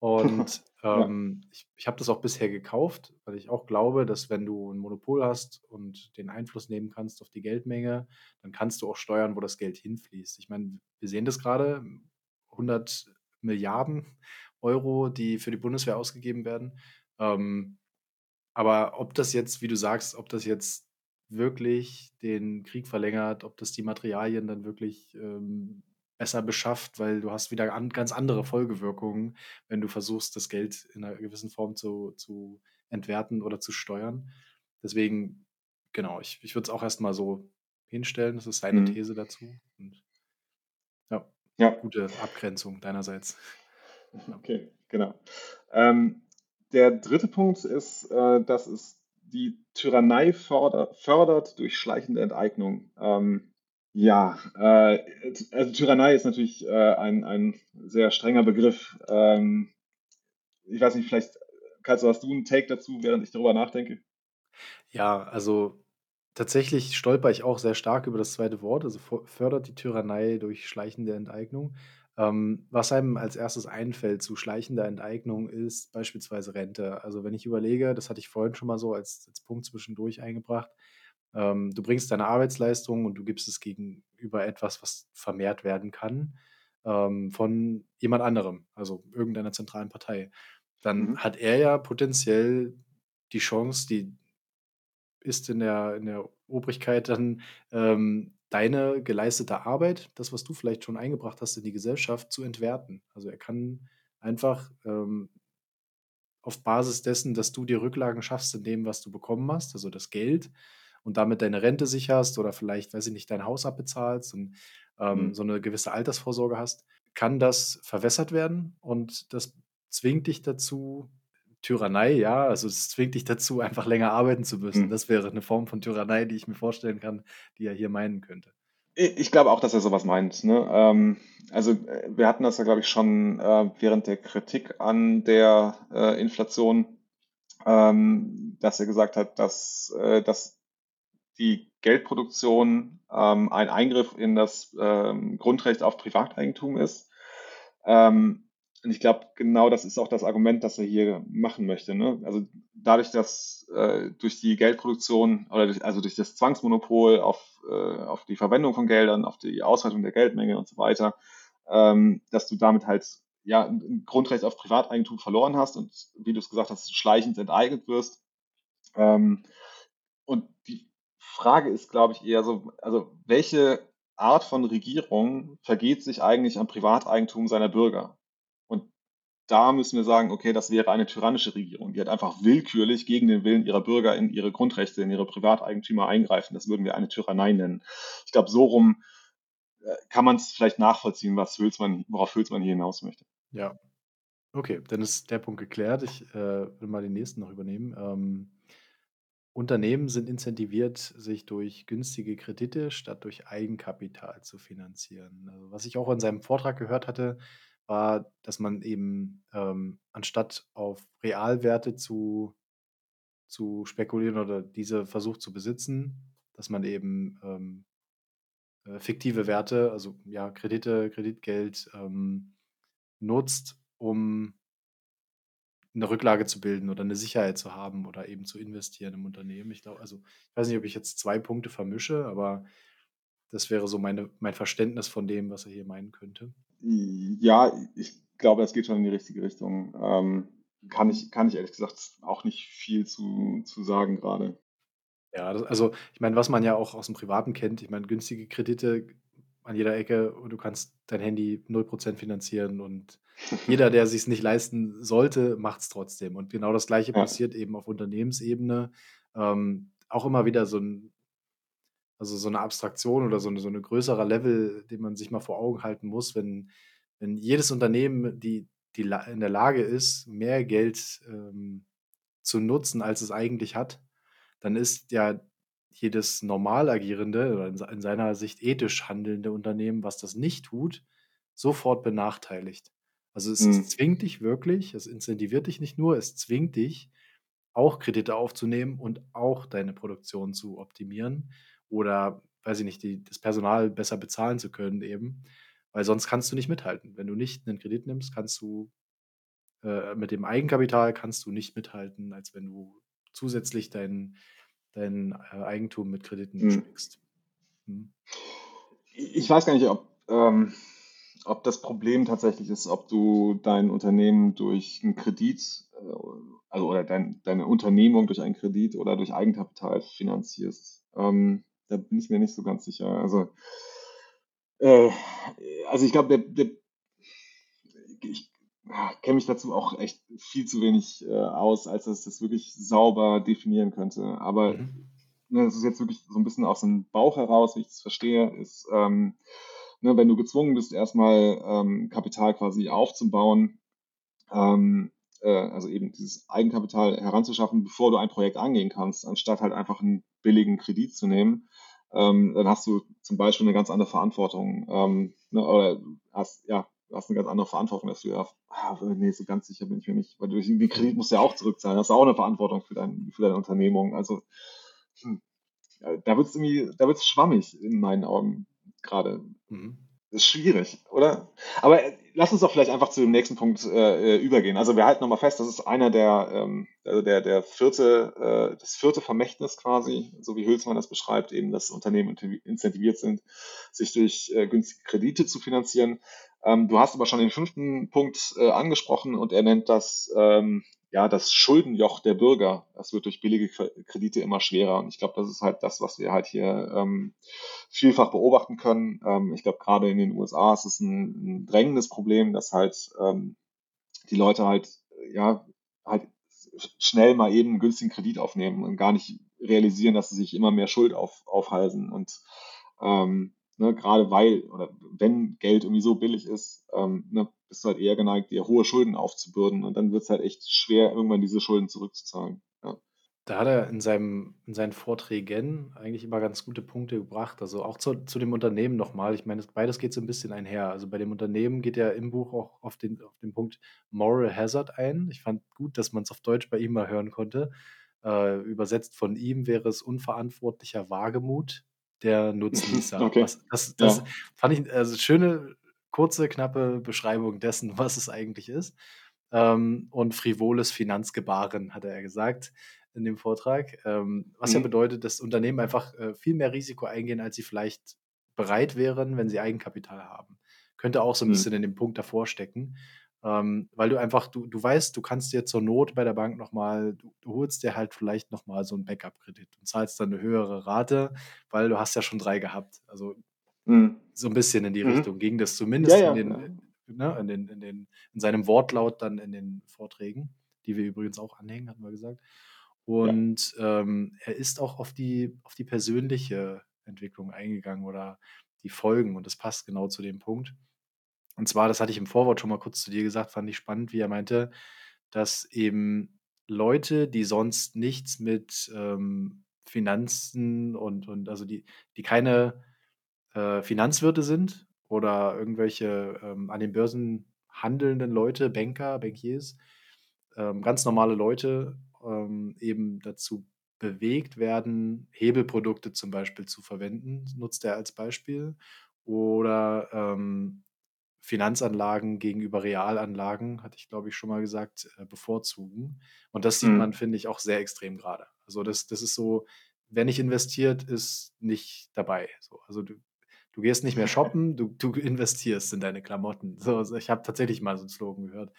Und Ja. ähm, ich, ich habe das auch bisher gekauft, weil ich auch glaube, dass wenn du ein Monopol hast und den Einfluss nehmen kannst auf die Geldmenge, dann kannst du auch steuern, wo das Geld hinfließt. Ich meine, wir sehen das gerade, 100 Milliarden Euro, die für die Bundeswehr ausgegeben werden. Ähm, aber ob das jetzt, wie du sagst, ob das jetzt wirklich den Krieg verlängert, ob das die Materialien dann wirklich ähm, besser beschafft, weil du hast wieder an, ganz andere Folgewirkungen, wenn du versuchst, das Geld in einer gewissen Form zu, zu entwerten oder zu steuern. Deswegen, genau, ich, ich würde es auch erstmal so hinstellen. Das ist seine mhm. These dazu. Und ja, ja, gute Abgrenzung deinerseits. Okay, genau. Ähm, der dritte Punkt ist, äh, dass es die Tyrannei fördert, fördert durch schleichende Enteignung. Ähm, ja, äh, also Tyrannei ist natürlich äh, ein, ein sehr strenger Begriff. Ähm, ich weiß nicht, vielleicht du, hast du einen Take dazu, während ich darüber nachdenke? Ja, also tatsächlich stolper ich auch sehr stark über das zweite Wort, also fördert die Tyrannei durch schleichende Enteignung. Ähm, was einem als erstes einfällt zu schleichender Enteignung ist beispielsweise Rente. Also wenn ich überlege, das hatte ich vorhin schon mal so als, als Punkt zwischendurch eingebracht, ähm, du bringst deine Arbeitsleistung und du gibst es gegenüber etwas, was vermehrt werden kann, ähm, von jemand anderem, also irgendeiner zentralen Partei. Dann Mhm. hat er ja potenziell die Chance, die ist in der, in der Obrigkeit dann ähm, deine geleistete Arbeit, das, was du vielleicht schon eingebracht hast in die Gesellschaft, zu entwerten. Also er kann einfach ähm, auf Basis dessen, dass du dir Rücklagen schaffst in dem, was du bekommen hast, also das Geld, und damit deine Rente sicherst oder vielleicht, weiß ich nicht, dein Haus abbezahlst und ähm, Mhm. so eine gewisse Altersvorsorge hast, kann das verwässert werden und das zwingt dich dazu Tyrannei, ja, also es zwingt dich dazu, einfach länger arbeiten zu müssen. Mhm. Das wäre eine Form von Tyrannei, die ich mir vorstellen kann, die er hier meinen könnte. Ich glaube auch, dass er sowas meint. Ne? Ähm, also äh, wir hatten das ja, glaube ich, schon äh, während der Kritik an der äh, Inflation, ähm, dass er gesagt hat, dass, äh, dass die Geldproduktion ähm, ein Eingriff in das ähm, Grundrecht auf Privateigentum ist. Ähm, und ich glaube, genau das ist auch das Argument, das er hier machen möchte. Ne? Also dadurch, dass äh, durch die Geldproduktion oder durch, also durch das Zwangsmonopol auf, äh, auf die Verwendung von Geldern, auf die Ausweitung der Geldmenge und so weiter, ähm, dass du damit halt ja ein Grundrecht auf Privateigentum verloren hast und wie du es gesagt hast, schleichend enteignet wirst. Ähm, und die Frage ist, glaube ich, eher so, also welche Art von Regierung vergeht sich eigentlich am Privateigentum seiner Bürger? Da müssen wir sagen, okay, das wäre eine tyrannische Regierung, die hat einfach willkürlich gegen den Willen ihrer Bürger in ihre Grundrechte, in ihre Privateigentümer eingreifen. Das würden wir eine Tyrannei nennen. Ich glaube, so rum äh, kann man es vielleicht nachvollziehen, was Hülsmann, worauf Hülsmann hier hinaus möchte. Ja, okay, dann ist der Punkt geklärt. Ich äh, will mal den nächsten noch übernehmen. Ähm, Unternehmen sind incentiviert, sich durch günstige Kredite statt durch Eigenkapital zu finanzieren. Also, was ich auch in seinem Vortrag gehört hatte, war, dass man eben ähm, anstatt auf Realwerte zu, zu spekulieren oder diese versucht zu besitzen, dass man eben ähm, äh, fiktive Werte, also ja, Kredite, Kreditgeld ähm, nutzt, um eine Rücklage zu bilden oder eine Sicherheit zu haben oder eben zu investieren im Unternehmen. Ich glaube, also ich weiß nicht, ob ich jetzt zwei Punkte vermische, aber das wäre so meine, mein Verständnis von dem, was er hier meinen könnte. Ja, ich glaube, das geht schon in die richtige Richtung. Ähm, kann ich, kann ich ehrlich gesagt auch nicht viel zu, zu sagen gerade. Ja, das, also ich meine, was man ja auch aus dem Privaten kennt, ich meine, günstige Kredite an jeder Ecke und du kannst dein Handy 0% finanzieren und jeder, der sich es nicht leisten sollte, macht es trotzdem. Und genau das Gleiche Ja. passiert eben auf Unternehmensebene. Ähm, auch immer wieder so ein, also so eine Abstraktion oder so eine, so eine größerer Level, den man sich mal vor Augen halten muss, wenn, wenn jedes Unternehmen, die, die in der Lage ist, mehr Geld ähm, zu nutzen, als es eigentlich hat, dann ist ja jedes normal agierende oder in, in seiner Sicht ethisch handelnde Unternehmen, was das nicht tut, sofort benachteiligt. Also es, Hm. es zwingt dich wirklich, es incentiviert dich nicht nur, es zwingt dich, auch Kredite aufzunehmen und auch deine Produktion zu optimieren oder, weiß ich nicht, die, das Personal besser bezahlen zu können eben, weil sonst kannst du nicht mithalten. Wenn du nicht einen Kredit nimmst, kannst du äh, mit dem Eigenkapital kannst du nicht mithalten, als wenn du zusätzlich dein, dein äh, Eigentum mit Krediten Hm. beschmickst. Hm. Ich weiß gar nicht, ob, ähm, ob das Problem tatsächlich ist, ob du dein Unternehmen durch einen Kredit, äh, also oder dein, deine Unternehmung durch einen Kredit oder durch Eigenkapital finanzierst. Ähm, da bin ich mir nicht so ganz sicher. Also, äh, also ich glaube, der, der, ich kenne mich dazu auch echt viel zu wenig äh, aus, als dass ich das wirklich sauber definieren könnte. Aber Mhm. ne, das ist jetzt wirklich so ein bisschen aus dem Bauch heraus, wie ich das verstehe, ist, ähm, ne, wenn du gezwungen bist, erstmal ähm, Kapital quasi aufzubauen, ähm, äh, also eben dieses Eigenkapital heranzuschaffen, bevor du ein Projekt angehen kannst, anstatt halt einfach einen billigen Kredit zu nehmen, ähm, dann hast du zum Beispiel eine ganz andere Verantwortung, ähm, ne, oder hast, ja, du hast eine ganz andere Verantwortung dafür. Ah, nee, so ganz sicher bin ich mir nicht, weil du den Kredit musst du ja auch zurückzahlen, hast du auch eine Verantwortung für, dein, für deine Unternehmung. Also hm, da wird es irgendwie, da wird es schwammig in meinen Augen gerade. Mhm. Das ist schwierig, oder? Aber lass uns doch vielleicht einfach zu dem nächsten Punkt äh, äh, übergehen. Also wir halten nochmal fest, das ist einer der, ähm, also der, der vierte, äh, das vierte Vermächtnis quasi, so wie Hülsmann das beschreibt, eben, dass Unternehmen incentiviert sind, sich durch äh, günstige Kredite zu finanzieren. Ähm, du hast aber schon den fünften Punkt äh, angesprochen und er nennt das ähm, ja das Schuldenjoch der Bürger. Das wird durch billige Kredite immer schwerer. Und ich glaube, das ist halt das, was wir halt hier ähm, vielfach beobachten können. Ähm, ich glaube, gerade in den USA ist es ein, ein drängendes Problem, dass halt ähm, die Leute halt ja halt schnell mal eben einen günstigen Kredit aufnehmen und gar nicht realisieren, dass sie sich immer mehr Schuld auf, aufhalsen. Und ähm, ne, gerade weil oder wenn Geld irgendwie so billig ist, ähm, ne, bist du halt eher geneigt, dir hohe Schulden aufzubürden und dann wird es halt echt schwer, irgendwann diese Schulden zurückzuzahlen. Ja. Da hat er in, seinem, in seinen Vorträgen eigentlich immer ganz gute Punkte gebracht. Also auch zu, zu dem Unternehmen nochmal. Ich meine, beides geht so ein bisschen einher. Also bei dem Unternehmen geht er im Buch auch auf den, auf den Punkt Moral Hazard ein. Ich fand gut, dass man es auf Deutsch bei ihm mal hören konnte. Äh, übersetzt von ihm wäre es unverantwortlicher Wagemut der Nutznießer. Okay. Was, das das Ja. fand ich also schöne, kurze, knappe Beschreibung dessen, was es eigentlich ist. Ähm, und frivoles Finanzgebaren, hat er gesagt in dem Vortrag. Ähm, was ja Mhm. bedeutet, dass Unternehmen einfach äh, viel mehr Risiko eingehen, als sie vielleicht bereit wären, wenn sie Eigenkapital haben. Könnte auch so ein Mhm. bisschen in dem Punkt davor stecken. Ähm, weil du einfach, du, du weißt, du kannst dir zur Not bei der Bank nochmal, du, du holst dir halt vielleicht nochmal so einen Backup-Kredit und zahlst dann eine höhere Rate, weil du hast ja schon drei gehabt. Also Mhm. so ein bisschen in die Mhm. Richtung ging das Ja, zumindest in ja. den, ja. ne, in den, in den, in seinem Wortlaut dann in den Vorträgen, die wir übrigens auch anhängen, hatten wir gesagt. Ja. Und ähm, er ist auch auf die, auf die persönliche Entwicklung eingegangen oder die Folgen und das passt genau zu dem Punkt. Und zwar, das hatte ich im Vorwort schon mal kurz zu dir gesagt, fand ich spannend, wie er meinte, dass eben Leute, die sonst nichts mit ähm, Finanzen und, und also die, die keine äh, Finanzwirte sind oder irgendwelche ähm, an den Börsen handelnden Leute, Banker, Bankiers, ähm, ganz normale Leute ähm, eben dazu bewegt werden, Hebelprodukte zum Beispiel zu verwenden, nutzt er als Beispiel, oder ähm, Finanzanlagen gegenüber Realanlagen, hatte ich glaube ich schon mal gesagt, äh, bevorzugen. Und das sieht man, Mhm. finde ich, auch sehr extrem gerade. Also das, das ist so, wer nicht investiert, ist nicht dabei. So, also du, du gehst nicht mehr shoppen, du, du investierst in deine Klamotten. So, also ich habe tatsächlich mal so einen Slogan gehört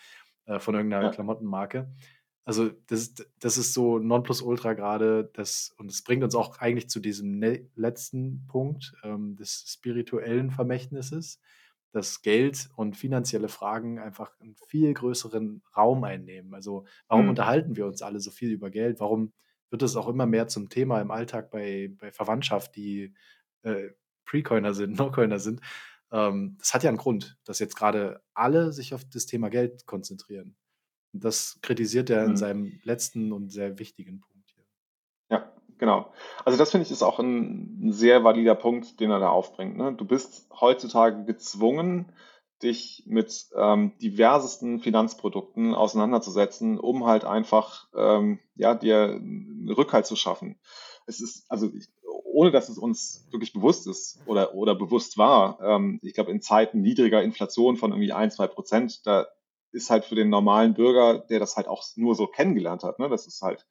äh, von irgendeiner Ja. Klamottenmarke. Also das, ist- das ist so Nonplusultra gerade, das, und es bringt uns auch eigentlich zu diesem ne letzten Punkt ähm, des spirituellen Vermächtnisses, dass Geld und finanzielle Fragen einfach einen viel größeren Raum einnehmen. Also warum Mhm. unterhalten wir uns alle so viel über Geld? Warum wird es auch immer mehr zum Thema im Alltag bei, bei Verwandtschaft, die äh, Pre-Coiner sind, No-Coiner sind? Ähm, das hat ja einen Grund, dass jetzt gerade alle sich auf das Thema Geld konzentrieren. Und das kritisiert er in Mhm. seinem letzten und sehr wichtigen Punkt genau. Also das finde ich ist auch ein, ein sehr valider Punkt, den er da aufbringt. Ne? Du bist heutzutage gezwungen, dich mit ähm, diversesten Finanzprodukten auseinanderzusetzen, um halt einfach ähm, ja, dir Rückhalt zu schaffen. Es ist, also ich, ohne dass es uns wirklich bewusst ist oder, oder bewusst war, ähm, ich glaube, in Zeiten niedriger Inflation von irgendwie ein, zwei Prozent, da ist halt für den normalen Bürger, der das halt auch nur so kennengelernt hat, ne, das ist halt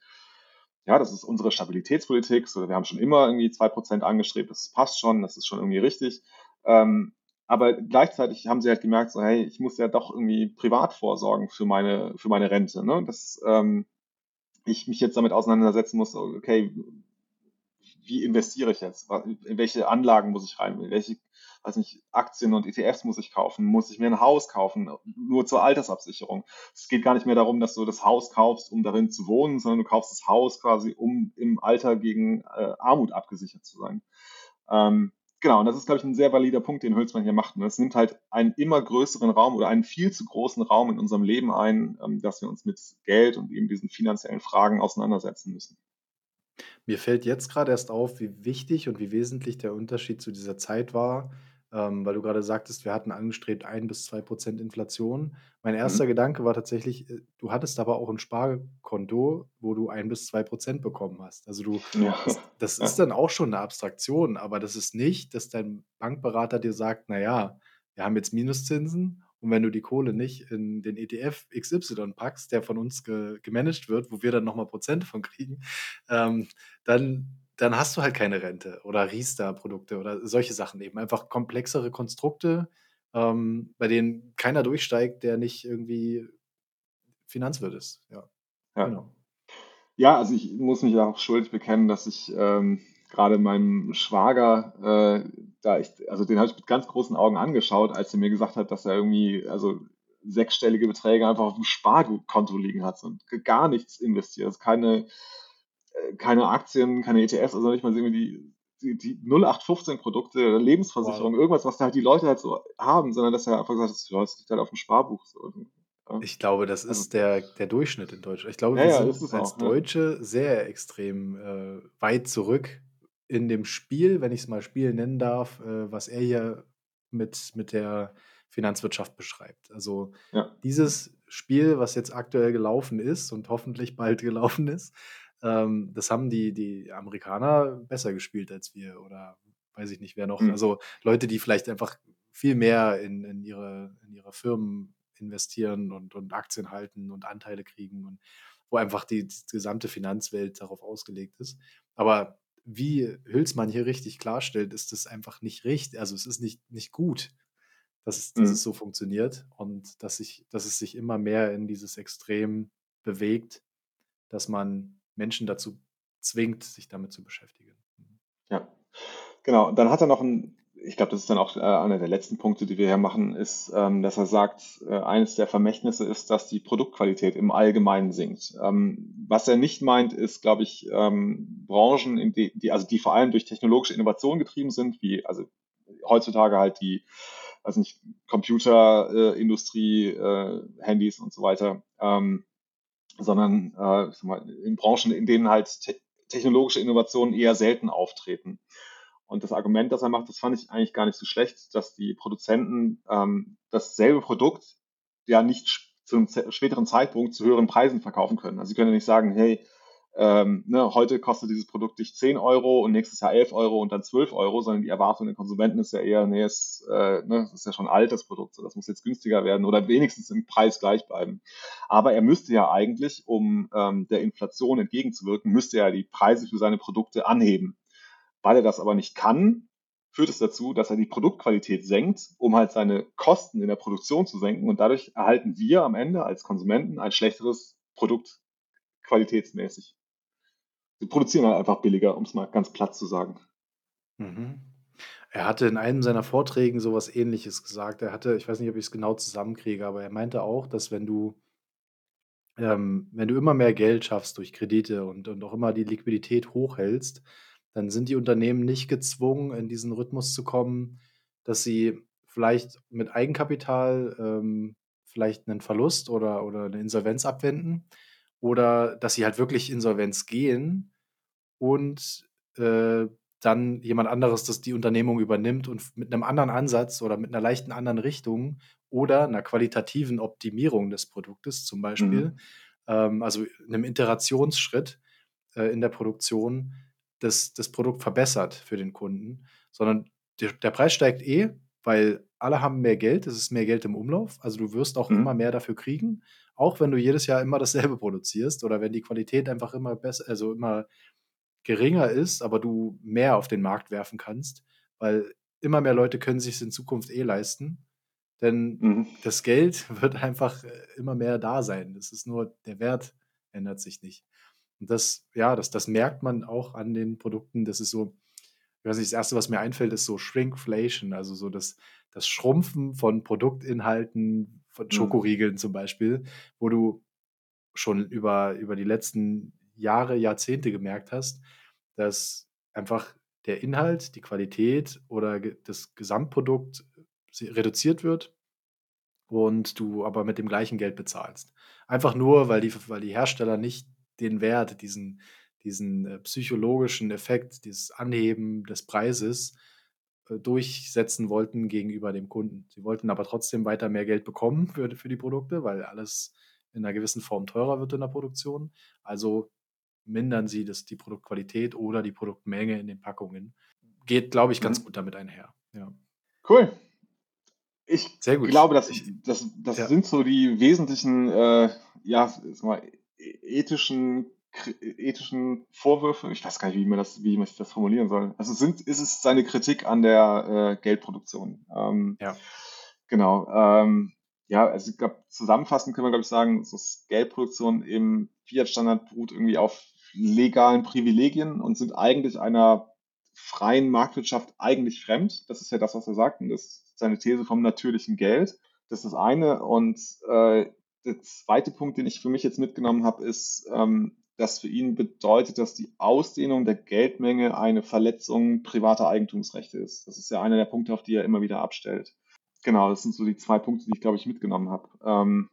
ja, das ist unsere Stabilitätspolitik. So, wir haben schon immer irgendwie zwei Prozent angestrebt. Das passt schon, das ist schon irgendwie richtig. Ähm, aber gleichzeitig haben sie halt gemerkt, so, hey, ich muss ja doch irgendwie privat vorsorgen für meine, für meine Rente. Ne? Dass ähm, ich mich jetzt damit auseinandersetzen muss, okay, wie investiere ich jetzt? In welche Anlagen muss ich rein? In welche, weiß nicht, Aktien und ETFs muss ich kaufen? Muss ich mir ein Haus kaufen? Nur zur Altersabsicherung. Es geht gar nicht mehr darum, dass du das Haus kaufst, um darin zu wohnen, sondern du kaufst das Haus quasi, um im Alter gegen äh, Armut abgesichert zu sein. Ähm, genau, und das ist, glaube ich, ein sehr valider Punkt, den Hülsmann hier macht. Und es nimmt halt einen immer größeren Raum oder einen viel zu großen Raum in unserem Leben ein, ähm, dass wir uns mit Geld und eben diesen finanziellen Fragen auseinandersetzen müssen. Mir fällt jetzt gerade erst auf, wie wichtig und wie wesentlich der Unterschied zu dieser Zeit war, ähm, weil du gerade sagtest, wir hatten angestrebt 1 bis 2 Prozent Inflation. Mein erster Mhm. Gedanke war tatsächlich, äh, du hattest aber auch ein Sparkonto, wo du 1 bis 2 Prozent bekommen hast. Also du, Ja. das, das Ja. ist dann auch schon eine Abstraktion, aber das ist nicht, dass dein Bankberater dir sagt, naja, wir haben jetzt Minuszinsen und wenn du die Kohle nicht in den ETF XY packst, der von uns ge gemanagt wird, wo wir dann nochmal Prozent von kriegen, ähm, dann, dann hast du halt keine Rente oder Riester-Produkte oder solche Sachen eben. Einfach komplexere Konstrukte, ähm, bei denen keiner durchsteigt, der nicht irgendwie Finanzwirt ist. Ja, Ja. genau. Ja, also ich muss mich auch schuldig bekennen, dass ich ähm, gerade meinem Schwager, äh, da ich, also den habe ich mit ganz großen Augen angeschaut, als er mir gesagt hat, dass er irgendwie, also sechsstellige Beträge einfach auf dem Sparkonto liegen hat und gar nichts investiert. Ist keine, keine Aktien, keine ETFs, also nicht mal irgendwie die, die, die 0815-Produkte, Lebensversicherung, wow. irgendwas, was halt die Leute halt so haben, sondern dass er einfach gesagt hat, das liegt halt auf dem Sparbuch. So. Ich glaube, das also ist der, der Durchschnitt in Deutschland. Ich glaube, ja, wir ja, sind als auch, Deutsche ja. sehr extrem äh, weit zurück in dem Spiel, wenn ich es mal Spiel nennen darf, äh, was er hier mit, mit der Finanzwirtschaft beschreibt. Also dieses Spiel, was jetzt aktuell gelaufen ist und hoffentlich bald gelaufen ist, ähm, das haben die, die Amerikaner besser gespielt als wir oder weiß ich nicht, wer noch. Mhm. Also Leute, die vielleicht einfach viel mehr in, in, ihre, in ihre Firmen investieren und, und Aktien halten und Anteile kriegen und wo einfach die, die gesamte Finanzwelt darauf ausgelegt ist. Aber wie Hülsmann hier richtig klarstellt, ist das einfach nicht richtig. Also es ist nicht, nicht gut, dass, es, dass mhm. es so funktioniert und dass, ich, dass es sich immer mehr in dieses Extrem bewegt, dass man Menschen dazu zwingt, sich damit zu beschäftigen. Ja, genau. Dann hat er noch ein ich glaube, das ist dann auch äh, einer der letzten Punkte, die wir hier machen, ist, ähm, dass er sagt, äh, eines der Vermächtnisse ist, dass die Produktqualität im Allgemeinen sinkt. Ähm, was er nicht meint, ist, glaube ich, ähm, Branchen, in die, die, also die vor allem durch technologische Innovation getrieben sind, wie also heutzutage halt die, also nicht Computerindustrie, äh, Handys und so weiter, ähm, sondern äh, mal, in Branchen, in denen halt te technologische Innovationen eher selten auftreten. Und das Argument, das er macht, das fand ich eigentlich gar nicht so schlecht, dass die Produzenten ähm, dasselbe Produkt ja nicht zu einem späteren Zeitpunkt zu höheren Preisen verkaufen können. Also sie können ja nicht sagen, hey, ähm, ne, heute kostet dieses Produkt dich 10 Euro und nächstes Jahr 11 Euro und dann 12 Euro, sondern die Erwartung der Konsumenten ist ja eher, nee, es, äh, ne, ist ja schon alt, das Produkt, so, das muss jetzt günstiger werden oder wenigstens im Preis gleich bleiben. Aber er müsste ja eigentlich, um ähm, der Inflation entgegenzuwirken, müsste er die Preise für seine Produkte anheben. Weil er das aber nicht kann, führt es dazu, dass er die Produktqualität senkt, um halt seine Kosten in der Produktion zu senken. Und dadurch erhalten wir am Ende als Konsumenten ein schlechteres Produkt qualitätsmäßig. Wir produzieren halt einfach billiger, um es mal ganz platt zu sagen. Mhm. Er hatte in einem seiner Vorträgen sowas ähnliches gesagt. Er hatte, ich weiß nicht, ob ich es genau zusammenkriege, aber er meinte auch, dass wenn du, ähm, wenn du immer mehr Geld schaffst durch Kredite und, und auch immer die Liquidität hochhältst, dann sind die Unternehmen nicht gezwungen, in diesen Rhythmus zu kommen, dass sie vielleicht mit Eigenkapital ähm, vielleicht einen Verlust oder, oder eine Insolvenz abwenden oder dass sie halt wirklich Insolvenz gehen und äh, dann jemand anderes das die Unternehmung übernimmt und mit einem anderen Ansatz oder mit einer leichten anderen Richtung oder einer qualitativen Optimierung des Produktes zum Beispiel, mhm. ähm, also einem Iterationsschritt äh, in der Produktion, das, das Produkt verbessert für den Kunden, sondern der, der Preis steigt eh, weil alle haben mehr Geld, es ist mehr Geld im Umlauf, also du wirst auch mhm. immer mehr dafür kriegen, auch wenn du jedes Jahr immer dasselbe produzierst oder wenn die Qualität einfach immer besser, also immer geringer ist, aber du mehr auf den Markt werfen kannst, weil immer mehr Leute können sich es in Zukunft eh leisten, denn mhm. das Geld wird einfach äh, immer mehr da sein. Das ist nur, der Wert ändert sich nicht. Und das, ja, das, das merkt man auch an den Produkten. Das ist so, ich weiß nicht, das Erste, was mir einfällt, ist so Shrinkflation, also so das, das Schrumpfen von Produktinhalten, von mhm. Schokoriegeln zum Beispiel, wo du schon über, über die letzten Jahre, Jahrzehnte gemerkt hast, dass einfach der Inhalt, die Qualität oder das Gesamtprodukt reduziert wird und du aber mit dem gleichen Geld bezahlst. Einfach nur, weil die, weil die Hersteller nicht den Wert, diesen, diesen äh, psychologischen Effekt, dieses Anheben des Preises äh, durchsetzen wollten gegenüber dem Kunden. Sie wollten aber trotzdem weiter mehr Geld bekommen für, für die Produkte, weil alles in einer gewissen Form teurer wird in der Produktion. Also mindern sie das, die Produktqualität oder die Produktmenge in den Packungen. Geht, glaube ich, ganz mhm. gut damit einher. Ja. Cool. Ich glaube, das, das, das ja. sind so die wesentlichen äh, ja, mal, ethischen ethischen Vorwürfe, ich weiß gar nicht, wie man das, wie man das formulieren soll. Also sind, ist es seine Kritik an der äh, Geldproduktion. Ähm, ja. Genau. Ähm, ja, also ich glaube, zusammenfassend können wir, glaube ich, sagen, dass Geldproduktion im Fiat-Standard beruht irgendwie auf legalen Privilegien und sind eigentlich einer freien Marktwirtschaft eigentlich fremd. Das ist ja das, was er sagt. Und das ist seine These vom natürlichen Geld. Das ist das eine. Und äh, der zweite Punkt, den ich für mich jetzt mitgenommen habe, ist, ähm, das für ihn bedeutet, dass die Ausdehnung der Geldmenge eine Verletzung privater Eigentumsrechte ist. Das ist ja einer der Punkte, auf die er immer wieder abstellt. Genau, das sind so die zwei Punkte, die ich, glaube ich, mitgenommen habe. Ähm,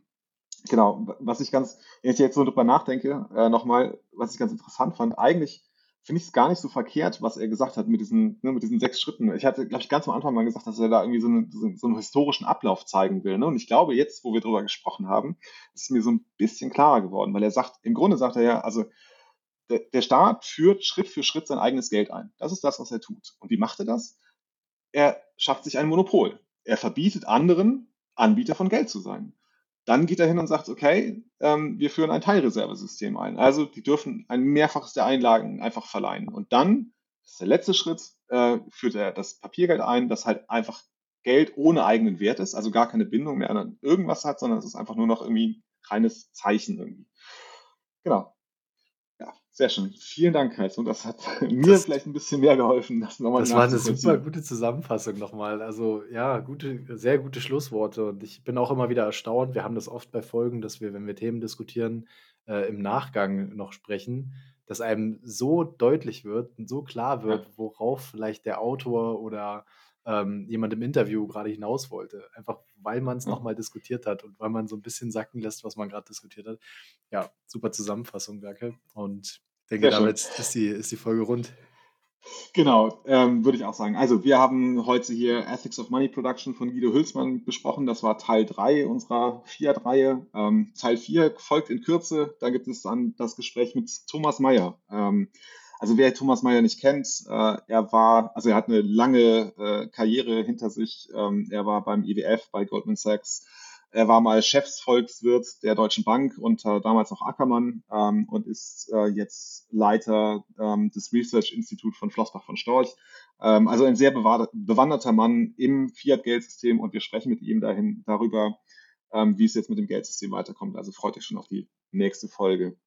genau, was ich ganz, wenn ich jetzt so drüber nachdenke, äh, nochmal, was ich ganz interessant fand, eigentlich finde ich es gar nicht so verkehrt, was er gesagt hat mit diesen, ne, mit diesen sechs Schritten. Ich hatte, glaube ich, ganz am Anfang mal gesagt, dass er da irgendwie so, eine, so, so einen historischen Ablauf zeigen will. Ne? Und ich glaube, jetzt, wo wir drüber gesprochen haben, ist mir so ein bisschen klarer geworden, weil er sagt, im Grunde sagt er ja, also der, der Staat führt Schritt für Schritt sein eigenes Geld ein. Das ist das, was er tut. Und wie macht er das? Er schafft sich ein Monopol. Er verbietet anderen, Anbieter von Geld zu sein. Dann geht er hin und sagt, okay, ähm, wir führen ein Teilreservesystem ein. Also die dürfen ein Mehrfaches der Einlagen einfach verleihen. Und dann, das ist der letzte Schritt, äh, führt er das Papiergeld ein, das halt einfach Geld ohne eigenen Wert ist, also gar keine Bindung mehr an irgendwas hat, sondern es ist einfach nur noch irgendwie reines Zeichen irgendwie. Genau. Sehr schön. Vielen Dank, Heiß. Und das hat mir das, vielleicht ein bisschen mehr geholfen, das nochmal Das war eine super gute Zusammenfassung nochmal. Also ja, gute, sehr gute Schlussworte. Und ich bin auch immer wieder erstaunt. Wir haben das oft bei Folgen, dass wir, wenn wir Themen diskutieren, äh, im Nachgang noch sprechen, dass einem so deutlich wird und so klar wird, ja. worauf vielleicht der Autor oder ähm, jemand im Interview gerade hinaus wollte. Einfach weil man es ja. nochmal diskutiert hat und weil man so ein bisschen sacken lässt, was man gerade diskutiert hat. Ja, super Zusammenfassung, danke. Und denke, damit ist die, ist die Folge rund. Genau, ähm, würde ich auch sagen. Also wir haben heute hier Ethics of Money Production von Guido Hülsmann besprochen. Das war Teil 3 unserer Fiat-Reihe. Ähm, Teil 4 folgt in Kürze. Da gibt es dann das Gespräch mit Thomas Mayer. Ähm, also wer Thomas Mayer nicht kennt, äh, er war, also er hat eine lange äh, Karriere hinter sich. Ähm, er war beim IWF, bei Goldman Sachs. Er war mal Chefsvolkswirt der Deutschen Bank unter damals noch Ackermann ähm, und ist äh, jetzt Leiter ähm, des Research Institute von Flossbach von Storch. Ähm, also ein sehr bewanderter Mann im Fiat-Geldsystem und wir sprechen mit ihm dahin darüber, ähm, wie es jetzt mit dem Geldsystem weiterkommt. Also freut euch schon auf die nächste Folge.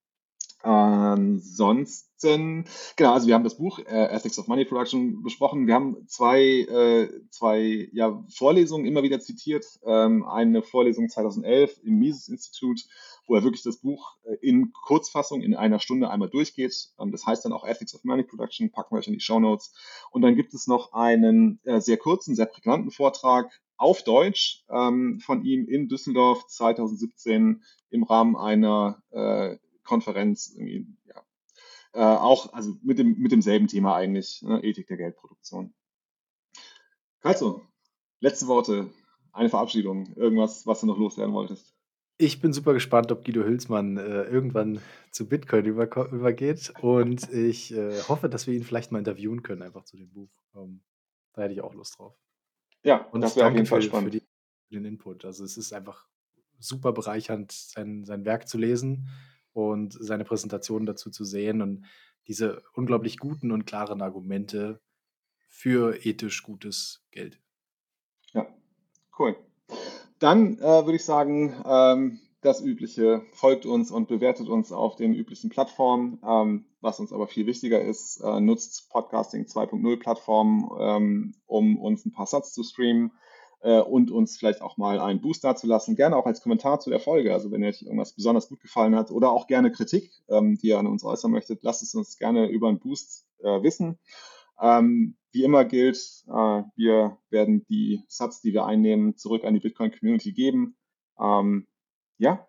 Ansonsten, genau, also wir haben das Buch äh, Ethics of Money Production besprochen. Wir haben zwei, äh, zwei ja, Vorlesungen immer wieder zitiert. Ähm, eine Vorlesung 2011 im Mises Institut, wo er wirklich das Buch äh, in Kurzfassung in einer Stunde einmal durchgeht. Ähm, das heißt dann auch Ethics of Money Production, packen wir euch in die Show Notes. Und dann gibt es noch einen äh, sehr kurzen, sehr prägnanten Vortrag auf Deutsch ähm, von ihm in Düsseldorf 2017 im Rahmen einer äh, Konferenz, irgendwie, ja. Äh, auch, also mit, dem, mit demselben Thema eigentlich, ne? Ethik der Geldproduktion. Also, letzte Worte, eine Verabschiedung, irgendwas, was du noch loswerden wolltest. Ich bin super gespannt, ob Guido Hülsmann äh, irgendwann zu Bitcoin über, übergeht und ich äh, hoffe, dass wir ihn vielleicht mal interviewen können, einfach zu dem Buch. Ähm, da hätte ich auch Lust drauf. Ja, und das wäre auf jeden Fall spannend. Für, die, für den Input. Also es ist einfach super bereichernd, sein, sein Werk zu lesen und seine Präsentation dazu zu sehen und diese unglaublich guten und klaren Argumente für ethisch gutes Geld. Ja, cool. Dann äh, würde ich sagen, ähm, das Übliche, folgt uns und bewertet uns auf den üblichen Plattformen. Ähm, was uns aber viel wichtiger ist, äh, nutzt Podcasting 2.0 Plattformen, ähm, um uns ein paar Satz zu streamen und uns vielleicht auch mal einen Boost dazulassen. Gerne auch als Kommentar zu der Folge. Also wenn euch irgendwas besonders gut gefallen hat oder auch gerne Kritik, ähm, die ihr an uns äußern möchtet, lasst es uns gerne über einen Boost äh, wissen. Ähm, wie immer gilt, äh, wir werden die Satz, die wir einnehmen, zurück an die Bitcoin-Community geben. Ähm, ja,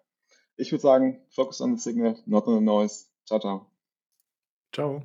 ich würde sagen, focus on the signal, not on the noise. Ciao, ciao. Ciao.